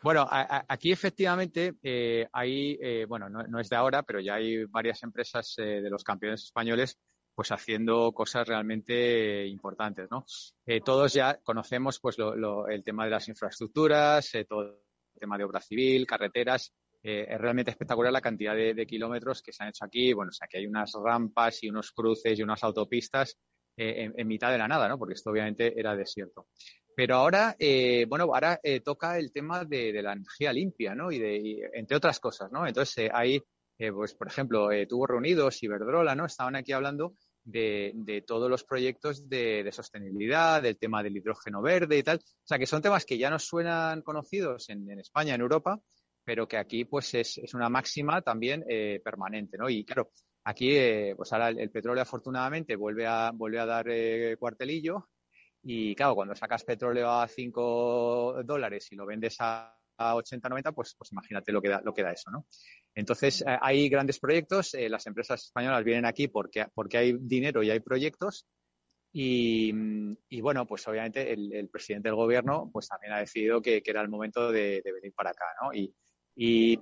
Bueno, a- a- aquí efectivamente eh, hay, eh, bueno, no, no es de ahora, pero ya hay varias empresas eh, de los campeones españoles pues haciendo cosas realmente importantes, ¿no? Eh, todos ya conocemos pues lo- el tema de las infraestructuras, eh, todo el tema de obra civil, carreteras. Eh, es realmente espectacular la cantidad de, kilómetros que se han hecho aquí. Bueno, o sea, que hay unas rampas y unos cruces y unas autopistas en, mitad de la nada, ¿no? Porque esto obviamente era desierto. Pero ahora, bueno, ahora toca el tema de, la energía limpia, ¿no? Y de, y, entre otras cosas, ¿no? Entonces, eh, pues, por ejemplo, tuvo reunidos Iberdrola, ¿no? Estaban aquí hablando de, de todos los proyectos de, sostenibilidad, del tema del hidrógeno verde y tal. O sea, que son temas que ya nos suenan conocidos en, en España, en Europa, pero que aquí, pues, es, una máxima también eh, permanente, ¿no? Y claro, aquí, eh, pues ahora el, el petróleo afortunadamente vuelve a, vuelve a dar eh, cuartelillo y claro, cuando sacas petróleo a 5 dólares y lo vendes a, a 80, 90, pues, pues imagínate lo que da, lo que da eso, ¿no? Entonces, eh, hay grandes proyectos, eh, las empresas españolas vienen aquí porque, porque hay dinero y hay proyectos. Y, y bueno, pues obviamente el, el, presidente del gobierno pues también ha decidido que, que era el momento de, de, venir para acá, ¿no? Y, y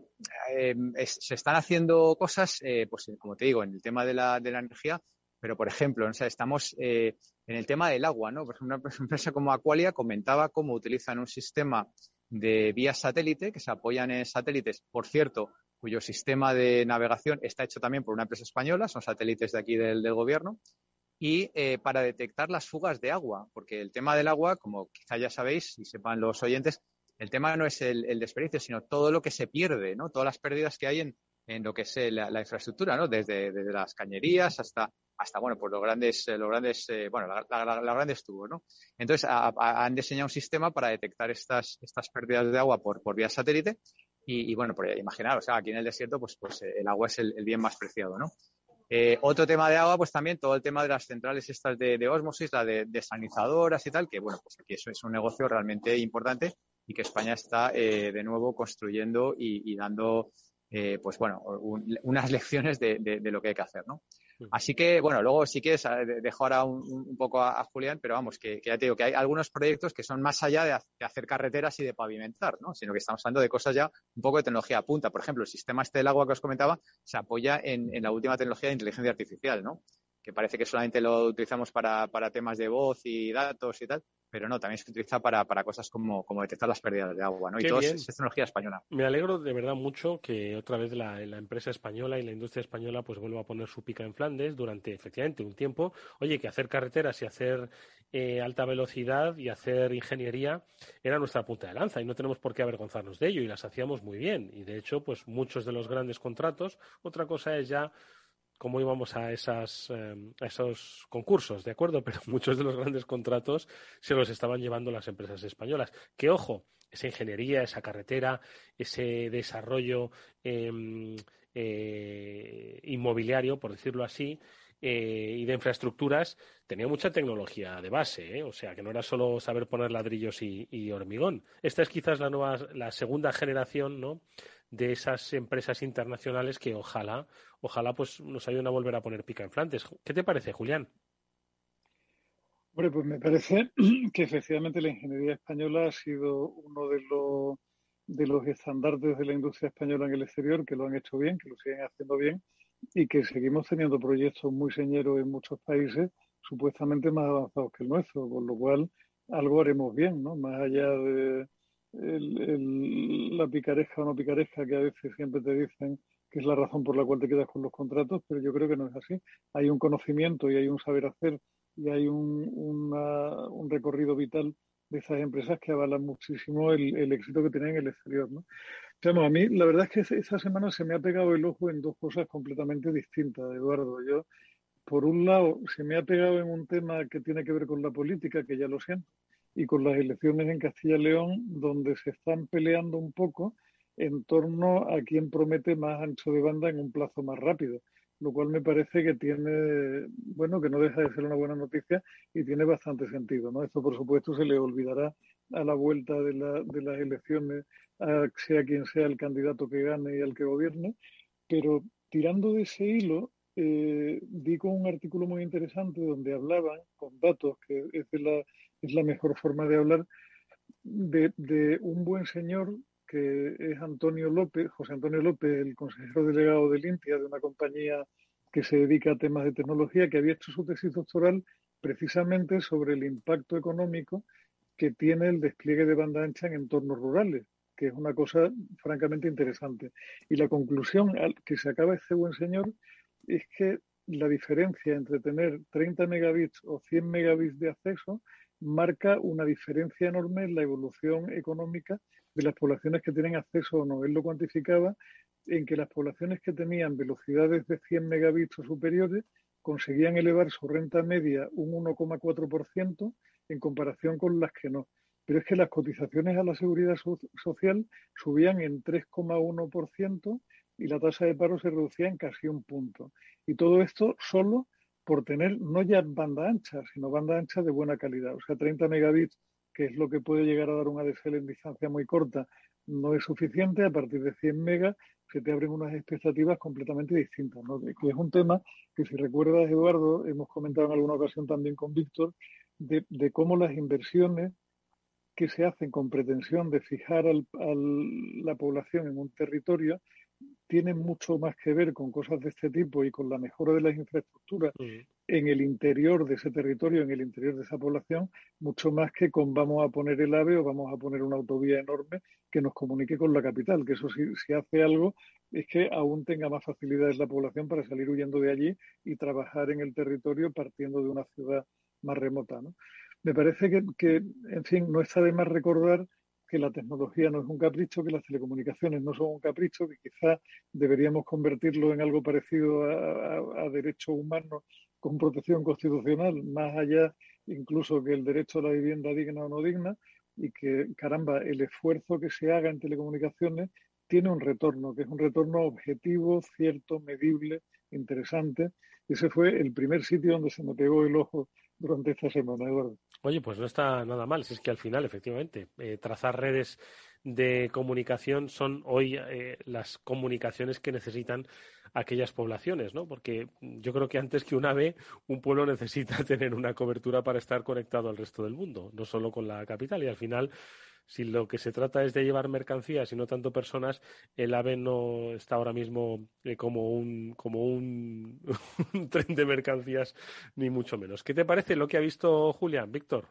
eh, es, se están haciendo cosas, eh, pues como te digo, en el tema de la, de la energía, pero por ejemplo, o sea, estamos eh, en el tema del agua, ¿no? Por ejemplo, una empresa como Aqualia comentaba cómo utilizan un sistema de vías satélite que se apoyan en satélites, por cierto, cuyo sistema de navegación está hecho también por una empresa española, son satélites de aquí del, del gobierno, y eh, para detectar las fugas de agua, porque el tema del agua, como quizá ya sabéis y sepan los oyentes, el tema no es el, el desperdicio, sino todo lo que se pierde, ¿no? Todas las pérdidas que hay en, en lo que es la, la infraestructura, ¿no? Desde, desde, las cañerías hasta, hasta bueno, pues los grandes, los grandes, eh, bueno, la, grandes tubos, ¿no? Entonces, han diseñado un sistema para detectar estas, estas pérdidas de agua por, por vía satélite y, y bueno, por imaginar, o sea, aquí en el desierto, pues, pues el agua es el, bien más preciado, ¿no? Eh, otro tema de agua, pues también todo el tema de las centrales estas de, de osmosis, la de desalinizadoras y tal, que bueno, pues aquí eso es un negocio realmente importante y que España está eh, de nuevo construyendo y dando, eh, pues bueno, un, unas lecciones de, de, de, lo que hay que hacer, ¿no? Así que, bueno, luego sí que dejo ahora un, un poco a, a, Julián, pero vamos, que, que, ya te digo que hay algunos proyectos que son más allá de, de, hacer carreteras y de pavimentar, ¿no? Sino que estamos hablando de cosas ya un poco de tecnología punta. Por ejemplo, el sistema este del agua que os comentaba se apoya en, en la última tecnología de inteligencia artificial, ¿no? Que parece que solamente lo utilizamos para, para temas de voz y datos y tal, pero no, también se utiliza para, para cosas como, como detectar las pérdidas de agua, ¿no? Qué y todo es, es, tecnología española. Me alegro de verdad mucho que otra vez la, la, empresa española y la industria española pues vuelva a poner su pica en Flandes durante efectivamente un tiempo. Oye, que hacer carreteras y hacer eh, alta velocidad y hacer ingeniería era nuestra punta de lanza y no tenemos por qué avergonzarnos de ello y las hacíamos muy bien. Y de hecho, pues muchos de los grandes contratos, otra cosa es ya cómo íbamos a, esas, eh, a esos concursos, ¿de acuerdo? Pero muchos de los grandes contratos se los estaban llevando las empresas españolas. Que ojo, esa ingeniería, esa carretera, ese desarrollo eh, eh, inmobiliario, por decirlo así, eh, y de infraestructuras, tenía mucha tecnología de base, ¿eh? o sea, que no era solo saber poner ladrillos y, y, hormigón. Esta es quizás la nueva, la segunda generación, ¿no? De esas empresas internacionales que ojalá, ojalá pues nos ayuden a volver a poner pica en Flandes. ¿Qué te parece, Julián? Bueno, pues me parece que efectivamente la ingeniería española ha sido uno de los de los estandartes de la industria española en el exterior, que lo han hecho bien, que lo siguen haciendo bien y que seguimos teniendo proyectos muy señeros en muchos países supuestamente más avanzados que el nuestro, con lo cual algo haremos bien, ¿no? Más allá de la picaresca o no picaresca que a veces siempre te dicen que es la razón por la cual te quedas con los contratos, pero yo creo que no es así. Hay un conocimiento y hay un saber hacer y hay un, un recorrido vital de esas empresas que avalan muchísimo el, éxito que tienen en el exterior. ¿no? a mí la verdad es que esta semana se me ha pegado el ojo en dos cosas completamente distintas, Eduardo. Yo, por un lado, se me ha pegado en un tema que tiene que ver con la política, que ya lo siento, y con las elecciones en Castilla y León, donde se están peleando un poco en torno a quién promete más ancho de banda en un plazo más rápido lo cual me parece que tiene, bueno, que no deja de ser una buena noticia y tiene bastante sentido, ¿no? Esto, por supuesto, se le olvidará a la vuelta de, la, de las elecciones, a sea quien sea el candidato que gane y al que gobierne, pero tirando de ese hilo, eh, con un artículo muy interesante donde hablaban con datos, que es, la, es la mejor forma de hablar, de, de un buen señor que es Antonio López, José Antonio López, el consejero delegado de Limpia, de una compañía que se dedica a temas de tecnología, que había hecho su tesis doctoral precisamente sobre el impacto económico que tiene el despliegue de banda ancha en entornos rurales, que es una cosa francamente interesante. Y la conclusión que se acaba este buen señor es que la diferencia entre tener 30 megabits o 100 megabits de acceso marca una diferencia enorme en la evolución económica de las poblaciones que tienen acceso o no. Él lo cuantificaba en que las poblaciones que tenían velocidades de 100 megabits o superiores conseguían elevar su renta media un 1,4% en comparación con las que no. Pero es que las cotizaciones a la seguridad social subían en 3,1% y la tasa de paro se reducía en casi un punto. Y todo esto solo por tener no ya banda ancha, sino banda ancha de buena calidad. O sea, 30 megabits que es lo que puede llegar a dar un ADSL en distancia muy corta, no es suficiente. A partir de 100 megas se te abren unas expectativas completamente distintas. ¿no? Es un tema que, si recuerdas, Eduardo, hemos comentado en alguna ocasión también con Víctor, de, cómo las inversiones que se hacen con pretensión de fijar a la población en un territorio tienen mucho más que ver con cosas de este tipo y con la mejora de las infraestructuras en el interior de ese territorio, en el interior de esa población, mucho más que con vamos a poner el AVE o vamos a poner una autovía enorme que nos comunique con la capital, que eso si, si hace algo es que aún tenga más facilidades la población para salir huyendo de allí y trabajar en el territorio partiendo de una ciudad más remota. ¿no? Me parece que, que, en fin, no está de más recordar que la tecnología no es un capricho, que las telecomunicaciones no son un capricho, que quizá deberíamos convertirlo en algo parecido a, a, derechos humanos con protección constitucional, más allá incluso que el derecho a la vivienda digna o no digna, y que, caramba, el esfuerzo que se haga en telecomunicaciones tiene un retorno, que es un retorno objetivo, cierto, medible, interesante. Ese fue el primer sitio donde se me pegó el ojo durante. Oye, pues no está nada mal. Si es que al final, efectivamente, eh, trazar redes de comunicación son hoy eh, las comunicaciones que necesitan aquellas poblaciones, ¿no? Porque yo creo que antes que un ave, un pueblo necesita tener una cobertura para estar conectado al resto del mundo, no solo con la capital. Y al final, si lo que se trata es de llevar mercancías y no tanto personas, el AVE no está ahora mismo eh, como un como un, tren de mercancías ni mucho menos. ¿Qué te parece lo que ha visto Julián, Víctor?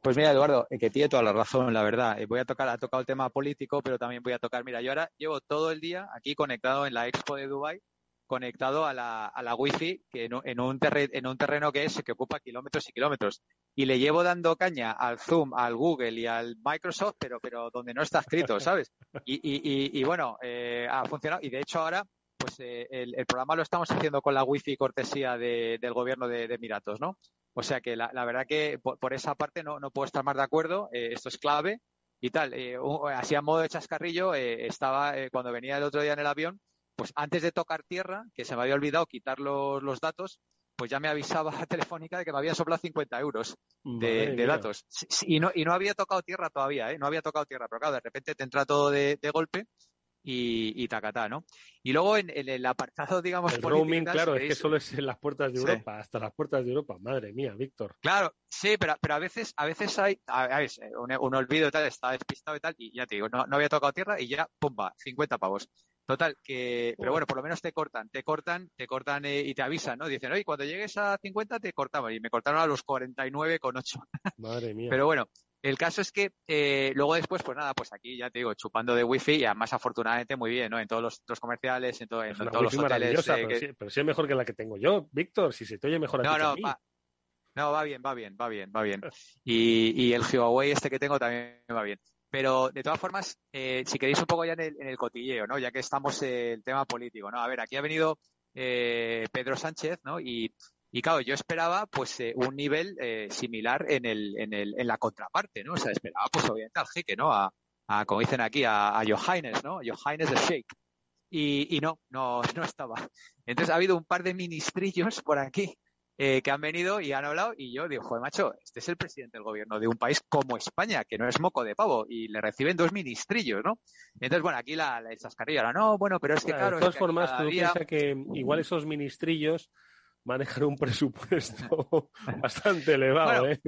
Pues mira, Eduardo, eh, que tiene toda la razón, la verdad. Eh, voy a tocar, ha tocado el tema político, pero también voy a tocar, mira, yo ahora llevo todo el día aquí conectado en la Expo de Dubai conectado a la, a la Wi-Fi que en, un en un terreno que es que ocupa kilómetros y kilómetros. Y le llevo dando caña al Zoom, al Google y al Microsoft, pero, pero donde no está escrito, ¿sabes? Y, y, y, bueno, eh, ha funcionado. Y de hecho ahora, pues eh, el, el, programa lo estamos haciendo con la Wi-Fi cortesía de, del gobierno de, de, Emiratos, ¿no? O sea que la, la verdad que por, por, esa parte no, no puedo estar más de acuerdo. Eh, esto es clave y tal. Eh, así a modo de chascarrillo, estaba eh, cuando venía el otro día en el avión, pues antes de tocar tierra, que se me había olvidado quitar los, los datos, pues ya me avisaba Telefónica de que me había soplado 50 euros de, de datos. Y no, y no había tocado tierra todavía, ¿eh? No había tocado tierra, pero claro, de repente te entra todo de, de golpe y, y tacatá, ¿no? Y luego en, en el apartado, digamos, El roaming, claro, es que solo es en las puertas de Sí. Europa, hasta las puertas de Europa. Madre mía, Víctor. Claro, sí, pero, pero a veces, a veces hay, a, a ver, un, un olvido y tal, está despistado y tal, y ya te digo, no, no había tocado tierra y ya, pumba, 50 pavos. Total, que, pero bueno, por lo menos te cortan, te cortan, te cortan eh, y te avisan, ¿no? Dicen, oye, cuando llegues a 50 te cortamos, y me cortaron a los 49,8. Madre mía. Pero bueno, el caso es que eh, luego después, pues nada, pues aquí ya te digo, chupando de wifi y además afortunadamente muy bien, ¿no? En todos los comerciales, en, todo- en todos los hoteles. maravillosa, eh, pero, que- sí, pero sí es mejor que la que tengo yo, Víctor, si se te oye mejor a no, ti que a no, mí. no, va bien, va bien, va bien, va bien. Y, y el Huawei este que tengo también va bien. Pero de todas formas, eh, si queréis un poco ya en el, en el cotilleo, ¿no? Ya que estamos en el tema político, ¿no? A ver, aquí ha venido eh, Pedro Sánchez, ¿no? Y, y claro, yo esperaba pues eh, un nivel eh, similar en el, en el, en la contraparte, ¿no? O sea, esperaba pues obviamente al jeque, ¿no? A, a como dicen aquí, a, a Johannes, ¿no? Johannes de Sheikh. Y, y no, no, no estaba. Entonces ha habido un par de ministrillos por aquí eh, que han venido y han hablado y yo digo, joder, macho, este es el presidente del gobierno de un país como España, que no es moco de pavo, y le reciben dos ministrillos, ¿no? Entonces, bueno, aquí la, la el chascarrillo era, no, bueno, pero es que Claro, de es todas que formas, tú día- piensas que igual esos ministrillos manejan un presupuesto bastante elevado, Bueno, ¿eh?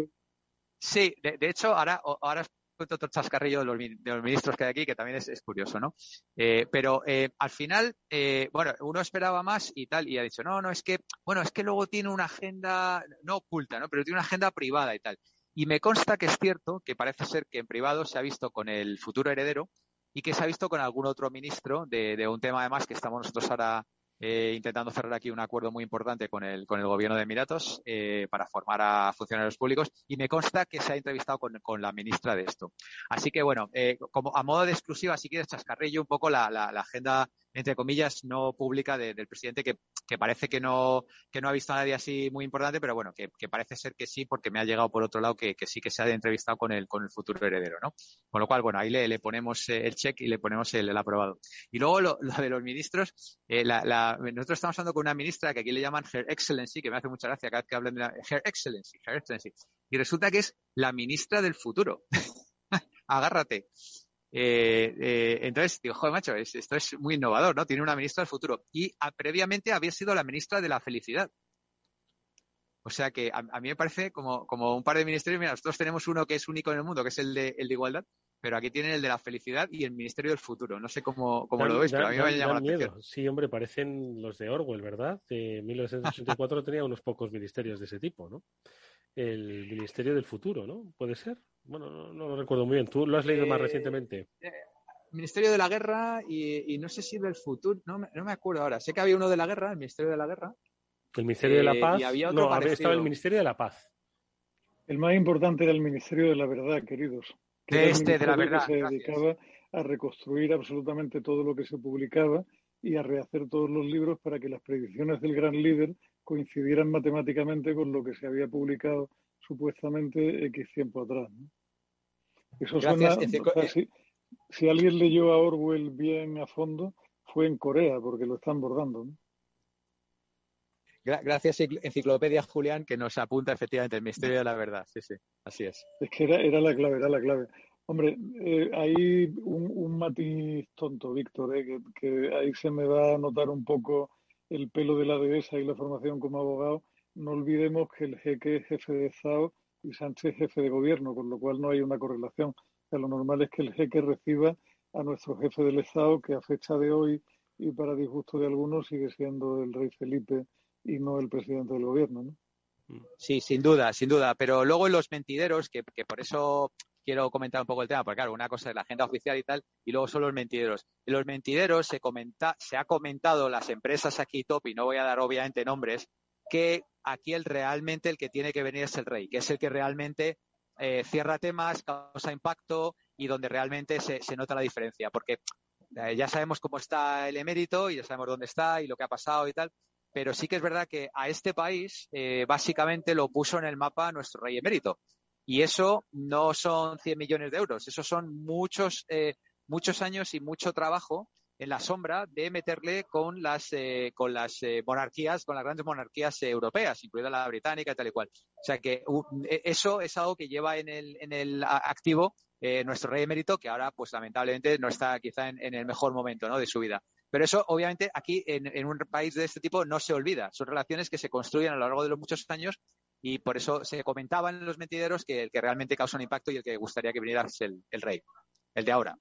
Sí, de, de hecho, ahora, ahora otro chascarrillo de los, ministros que hay aquí, que también es, curioso, ¿no? Eh, pero eh, al final, eh, bueno, uno esperaba más y tal, y ha dicho, no, no, es que, bueno, es que luego tiene una agenda, no oculta, ¿no? Pero tiene una agenda privada y tal. Y me consta que es cierto que parece ser que en privado se ha visto con el futuro heredero y que se ha visto con algún otro ministro de un tema además que estamos nosotros ahora eh, intentando cerrar aquí un acuerdo muy importante con el, con el gobierno de Emiratos eh, para formar a funcionarios públicos y me consta que se ha entrevistado con, con la ministra de esto. Así que bueno, eh, como a modo de exclusiva, si quieres chascarrillo un poco la, la, la agenda entre comillas no pública de- del presidente que, que parece que no que no ha visto a nadie así muy importante, pero bueno, que, que parece ser que sí porque me ha llegado por otro lado que, que sí que se ha entrevistado con el con el futuro heredero, ¿no? Con lo cual, bueno, ahí le, le ponemos eh, el check y le ponemos el, el aprobado. Y luego lo, lo de los ministros, eh, la, la- nosotros estamos hablando con una ministra que aquí le llaman Her Excellency, que me hace mucha gracia cada vez que hablan de la, Her Excellency, Her Excellency. Y resulta que es la ministra del futuro. Agárrate. Eh, eh, entonces, digo, joder, macho, es- esto es muy innovador, ¿no? Tiene una ministra del futuro. Y ah, previamente había sido la ministra de la felicidad. O sea que a, a mí me parece como, como un par de ministerios. Mira, nosotros tenemos uno que es único en el mundo, que es el de, el de igualdad, pero aquí tienen el de la felicidad y el ministerio del futuro. No sé cómo, cómo Dan- lo veis, pero a mí me dan- llamado la atención. Sí, hombre, parecen los de Orwell, ¿verdad? De 1984 tenía unos pocos ministerios de ese tipo, ¿no? El Ministerio del Futuro, ¿no? ¿Puede ser? Bueno, no, no lo recuerdo muy bien. ¿Tú lo has leído más Eh, recientemente? Ministerio de la Guerra y, y no sé si del futuro, no me, no me acuerdo ahora. Sé que había uno de la Guerra, el Ministerio de la Guerra. ¿El Ministerio de la eh, Paz? y había otro no, había- estaba el parecido. Ministerio de la Paz. El más importante era el Ministerio de la Verdad, queridos. que De este, de la verdad, que se gracias. dedicaba a reconstruir absolutamente todo lo que se publicaba y a rehacer todos los libros para que las predicciones del gran líder coincidieran matemáticamente con lo que se había publicado supuestamente X tiempo atrás. ¿no? Eso Gracias, suena, Ezeco- o sea, si, si alguien leyó a Orwell bien a fondo, fue en Corea, porque lo están bordando. Gracias, Encicl- Enciclopedia Julián, que nos apunta efectivamente el Ministerio de la Verdad. Sí, sí, así es. Es que era, era la clave, era la clave. Hombre, eh, hay un, un matiz tonto, Víctor, eh, que, que ahí se me va a notar un poco el pelo de la dehesa y la formación como abogado. No olvidemos que el jeque es jefe de Estado y Sánchez jefe de gobierno, con lo cual no hay una correlación. O lo normal es que el jeque reciba a nuestro jefe del Estado, que a fecha de hoy y para disgusto de algunos sigue siendo el rey Felipe y no el presidente del gobierno, ¿no? Sí, sin duda, sin duda. Pero luego en los mentideros, que, que por eso quiero comentar un poco el tema, porque claro, una cosa es la agenda oficial y tal, y luego son los mentideros. En los mentideros se comenta, se ha comentado las empresas aquí top, y no voy a dar obviamente nombres, que aquí el realmente el que tiene que venir es el rey, que es el que realmente eh, cierra temas, causa impacto y donde realmente se, se nota la diferencia, porque eh, ya sabemos cómo está el emérito y ya sabemos dónde está y lo que ha pasado y tal, pero sí que es verdad que a este país eh, básicamente lo puso en el mapa nuestro rey emérito. Y eso no son 100 millones de euros, eso son muchos, eh, muchos años y mucho trabajo en la sombra de meterle con las, eh, con las eh, monarquías, con las grandes monarquías europeas, incluida la británica y tal y cual. O sea que e- eso es algo que lleva en el, en el activo eh, nuestro rey emérito, que ahora, pues lamentablemente, no está quizá en, en el mejor momento ¿no? de su vida. Pero eso, obviamente, aquí en, en, un país de este tipo no se olvida. Son relaciones que se construyen a lo largo de los muchos años y por eso se comentaba en los mentideros que el que realmente causa un impacto y el que gustaría que viniera es el, el rey, el de ahora.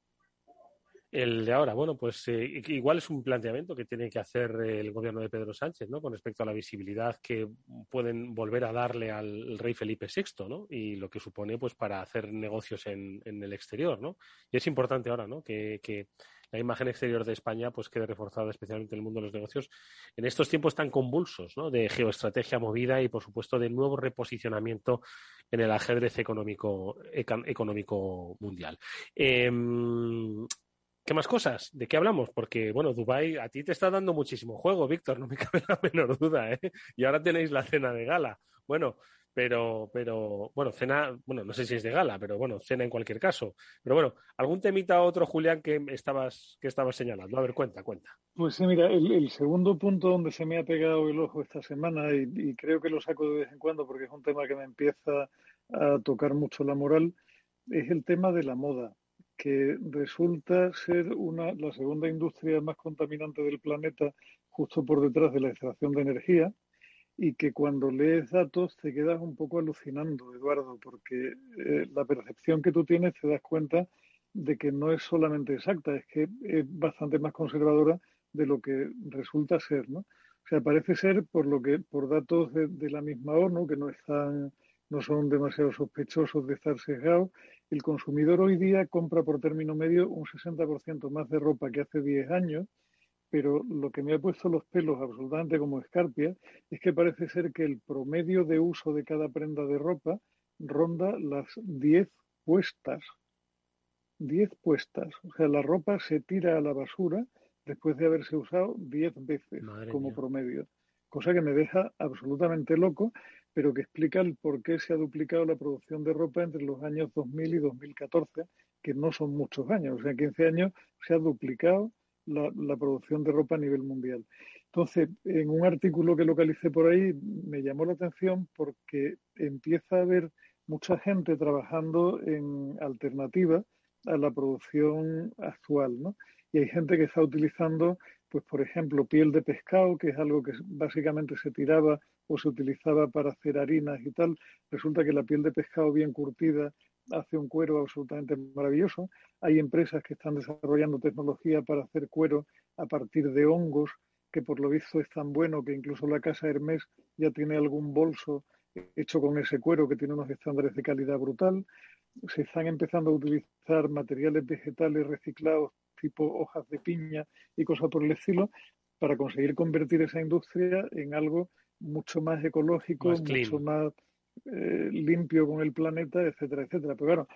El de ahora, bueno, pues eh, igual es un planteamiento que tiene que hacer el gobierno de Pedro Sánchez, ¿no? Con respecto a la visibilidad que pueden volver a darle al rey Felipe VI, ¿no? Y lo que supone, pues, para hacer negocios en, el exterior, ¿no? Y es importante ahora, ¿no? Que, la imagen exterior de España pues quede reforzada especialmente en el mundo de los negocios en estos tiempos tan convulsos ¿no? de geoestrategia movida y por supuesto de nuevo reposicionamiento en el ajedrez económico, económico mundial. Eh, ¿Qué más cosas? ¿De qué hablamos? Porque, bueno, Dubai a ti te está dando muchísimo juego, Víctor, no me cabe la menor duda, ¿eh? Y ahora tenéis la cena de gala. Bueno, pero, pero, bueno, cena, bueno, no sé si es de gala, pero bueno, cena en cualquier caso. Pero bueno, ¿algún temita otro, Julián, que estabas, que estabas señalando? A ver, cuenta, cuenta. Pues sí, mira, el, segundo punto donde se me ha pegado el ojo esta semana, y creo que lo saco de vez en cuando porque es un tema que me empieza a tocar mucho la moral, es el tema de la moda que resulta ser una, la segunda industria más contaminante del planeta, justo por detrás de la extracción de energía, y que cuando lees datos te quedas un poco alucinando, Eduardo, porque eh, la percepción que tú tienes te das cuenta de que no es solamente exacta, es que es bastante más conservadora de lo que resulta ser, ¿no? O sea, parece ser, por lo que, por datos de, de la misma ONU, que no están, no son demasiado sospechosos de estar sesgados, el consumidor hoy día compra por término medio un 60% más de ropa que hace 10 años, pero lo que me ha puesto los pelos absolutamente como escarpia es que parece ser que el promedio de uso de cada prenda de ropa ronda las 10 puestas. 10 puestas. O sea, la ropa se tira a la basura después de haberse usado 10 veces Madre como mía. promedio. Cosa que me deja absolutamente loco pero que explica el por qué se ha duplicado la producción de ropa entre los años 2000 y 2014, que no son muchos años, o sea, en 15 años se ha duplicado la, la, producción de ropa a nivel mundial. Entonces, en un artículo que localicé por ahí, me llamó la atención porque empieza a haber mucha gente trabajando en alternativa a la producción actual, ¿no? Y hay gente que está utilizando, pues, por ejemplo, piel de pescado, que es algo que básicamente se tiraba o se utilizaba para hacer harinas y tal. Resulta que la piel de pescado bien curtida hace un cuero absolutamente maravilloso. Hay empresas que están desarrollando tecnología para hacer cuero a partir de hongos, que por lo visto es tan bueno que incluso la casa Hermes ya tiene algún bolso hecho con ese cuero que tiene unos estándares de calidad brutal. Se están empezando a utilizar materiales vegetales reciclados tipo hojas de piña y cosas por el estilo para conseguir convertir esa industria en algo mucho más ecológico, más mucho más eh, limpio con el planeta, etcétera, etcétera. Pero claro,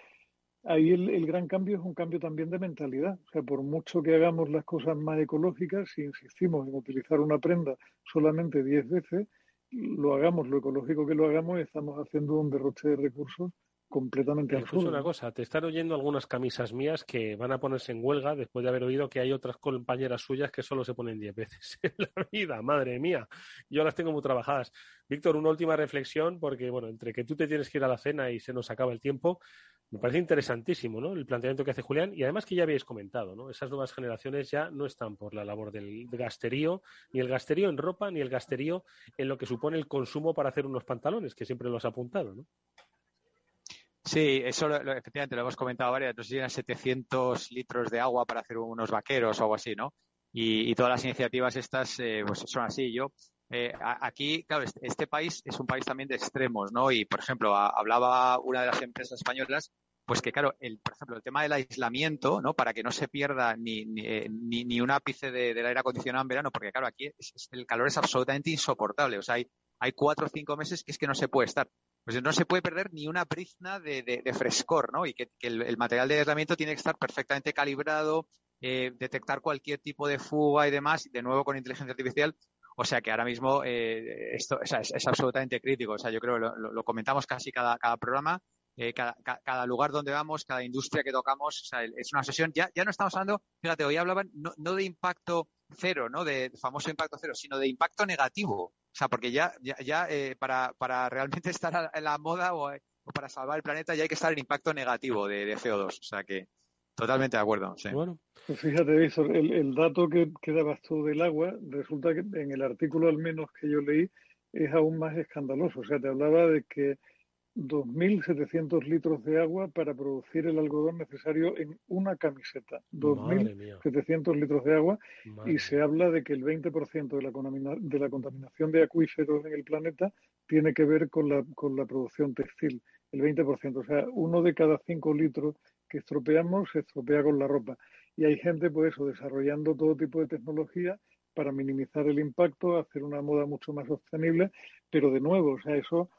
ahí el, el, gran cambio es un cambio también de mentalidad. O sea, por mucho que hagamos las cosas más ecológicas, si insistimos en utilizar una prenda solamente 10 veces, lo hagamos lo ecológico que lo hagamos, estamos haciendo un derroche de recursos completamente absurdo. una cosa, te están oyendo algunas camisas mías que van a ponerse en huelga después de haber oído que hay otras compañeras suyas que solo se ponen 10 veces en la vida, madre mía. Yo las tengo muy trabajadas. Víctor, una última reflexión, porque bueno, entre que tú te tienes que ir a la cena y se nos acaba el tiempo, me parece interesantísimo, ¿no? El planteamiento que hace Julián y además que ya habéis comentado, ¿no? Esas nuevas generaciones ya no están por la labor del gasterío, ni el gasterío en ropa, ni el gasterío en lo que supone el consumo para hacer unos pantalones, que siempre lo has apuntado, ¿no? Sí, eso lo, efectivamente lo hemos comentado varias, no sé si eran 700 litros de agua para hacer unos vaqueros o algo así, ¿no? Y, y todas las iniciativas estas eh, pues son así. Yo eh, aquí, claro, este, este, país es un país también de extremos, ¿no? Y por ejemplo, hablaba una de las empresas españolas, pues que claro, el, por ejemplo, el tema del aislamiento, ¿no? Para que no se pierda ni, ni, eh, ni, ni un ápice de, del aire acondicionado en verano, porque claro, aquí es, el calor es absolutamente insoportable. O sea, hay, hay cuatro o cinco meses que es que no se puede estar pues no se puede perder ni una brizna de, frescor, ¿no? Y que, el, material de aislamiento tiene que estar perfectamente calibrado, eh, detectar cualquier tipo de fuga y demás, de nuevo con inteligencia artificial. O sea que ahora mismo eh, esto es, absolutamente crítico. O sea, yo creo lo, lo, comentamos casi cada, cada programa. Eh, cada, cada, lugar donde vamos, cada industria que tocamos, o sea, es una sesión. Ya, ya no estamos hablando, fíjate, hoy hablaban no, no de impacto cero, ¿no? De famoso impacto cero, sino de impacto negativo. O sea, porque ya, ya, ya eh, para, para realmente estar en la moda o o para salvar el planeta ya hay que estar en impacto negativo de, de CO2. O sea que totalmente de acuerdo. Sí. Bueno. Pues fíjate, Víctor, el, el dato que, que dabas tú del agua, resulta que en el artículo al menos que yo leí es aún más escandaloso. O sea, te hablaba de que 2.700 litros de agua para producir el algodón necesario en una camiseta. Madre mía. 2.700 litros de agua Madre y se habla de que el 20% de la, contamina- de la contaminación de acuíferos en el planeta tiene que ver con la, con la producción textil. El 20%, o sea, uno de cada cinco litros que estropeamos se estropea con la ropa. Y hay gente, pues eso, desarrollando todo tipo de tecnología para minimizar el impacto, hacer una moda mucho más sostenible, pero de nuevo, o sea, eso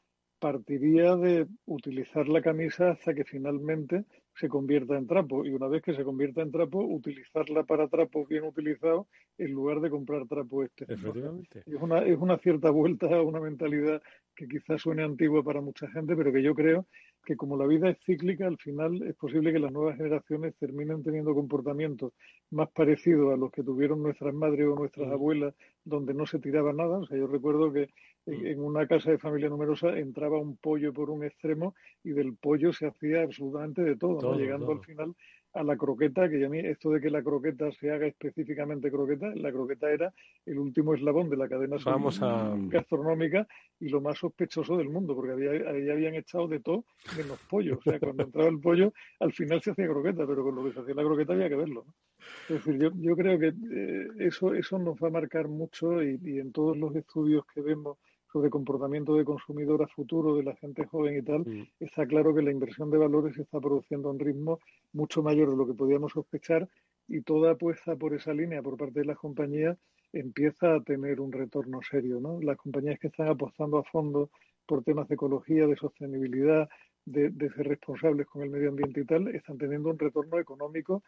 partiría de utilizar la camisa hasta que finalmente se convierta en trapo y una vez que se convierta en trapo, utilizarla para trapo bien utilizado en lugar de comprar trapo este. Efectivamente. Es una, es una cierta vuelta a una mentalidad que quizás suene antigua para mucha gente, pero que yo creo que como la vida es cíclica, al final es posible que las nuevas generaciones terminen teniendo comportamientos más parecidos a los que tuvieron nuestras madres o nuestras abuelas, donde no se tiraba nada. O sea, yo recuerdo que en, en una casa de familia numerosa entraba un pollo por un extremo y del pollo se hacía absolutamente de todo, ¿no? Llegando todo. al final a la croqueta, que ya a mí esto de que la croqueta se haga específicamente croqueta, la croqueta era el último eslabón de la cadena Vamos a- gastronómica y lo más sospechoso del mundo, porque había, ahí habían echado de todo menos pollo. O sea, cuando entraba el pollo, al final se hacía croqueta, pero con lo que se hacía la croqueta había que verlo. ¿no? Es decir, yo, yo creo que eh, eso, eso nos va a marcar mucho y, y en todos los estudios que vemos sobre comportamiento de consumidor a futuro de la gente joven y tal, está claro que la inversión de valores se está produciendo a un ritmo mucho mayor de lo que podíamos sospechar y toda apuesta por esa línea por parte de las compañías empieza a tener un retorno serio, ¿no? Las compañías que están apostando a fondo por temas de ecología, de sostenibilidad, de, de ser responsables con el medio ambiente y tal, están teniendo un retorno económico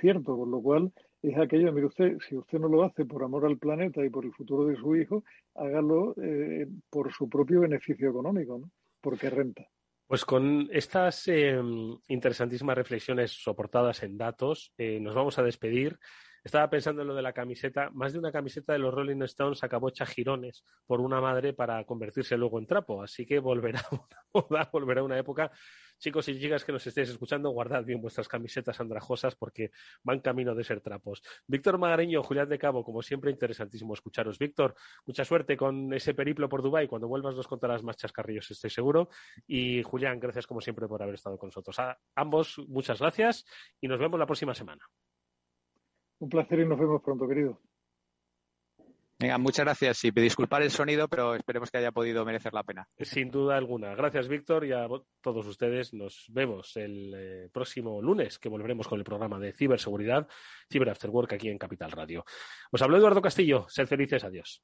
cierto, con lo cual es aquello, mire usted, si usted no lo hace por amor al planeta y por el futuro de su hijo, hágalo eh, por su propio beneficio económico, ¿no? Porque renta. Pues con estas eh, interesantísimas reflexiones soportadas en datos, eh, nos vamos a despedir. Estaba pensando en lo de la camiseta. Más de una camiseta de los Rolling Stones acabó hecha girones por una madre para convertirse luego en trapo. Así que volverá una volverá una época. Chicos y chicas que nos estéis escuchando, guardad bien vuestras camisetas andrajosas porque van camino de ser trapos. Víctor Magareño, Julián de Cabo, como siempre, interesantísimo escucharos. Víctor, mucha suerte con ese periplo por Dubái. Cuando vuelvas nos contarás más chascarrillos, estoy seguro. Y Julián, gracias como siempre por haber estado con nosotros. Ambos, muchas gracias y nos vemos la próxima semana. Un placer y nos vemos pronto, querido. Venga, muchas gracias. Y disculpar el sonido, pero esperemos que haya podido merecer la pena. Sin duda alguna. Gracias, Víctor, y a todos ustedes. Nos vemos el eh, próximo lunes, que volveremos con el programa de ciberseguridad, Cyber After Work, aquí en Capital Radio. Os habló Eduardo Castillo. Sed felices. Adiós.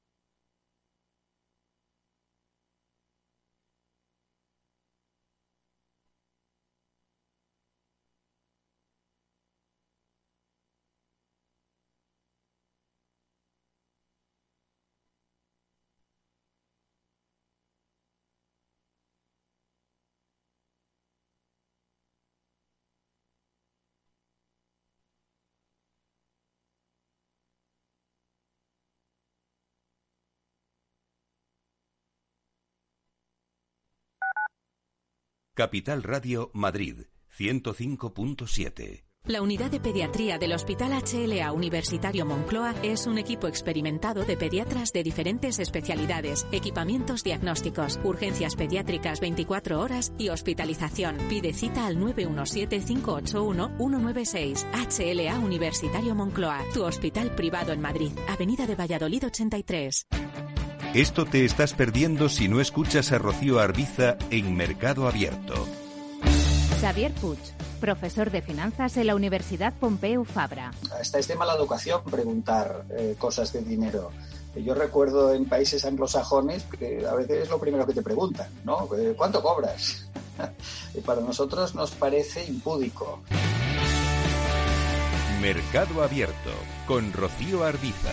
Capital Radio Madrid 105.7. La unidad de pediatría del Hospital HLA Universitario Moncloa es un equipo experimentado de pediatras de diferentes especialidades, equipamientos diagnósticos, urgencias pediátricas 24 horas y hospitalización. Pide cita al 917-581-196. HLA Universitario Moncloa, tu hospital privado en Madrid, Avenida de Valladolid 83. Esto te estás perdiendo si no escuchas a Rocío Arbiza en Mercado Abierto. Xavier Puig, profesor de finanzas en la Universidad Pompeu Fabra. Hasta es de mala educación preguntar eh, cosas de dinero. Yo recuerdo en países anglosajones que a veces es lo primero que te preguntan, ¿no? Eh, ¿Cuánto cobras? y para nosotros nos parece impúdico. Mercado Abierto con Rocío Arbiza.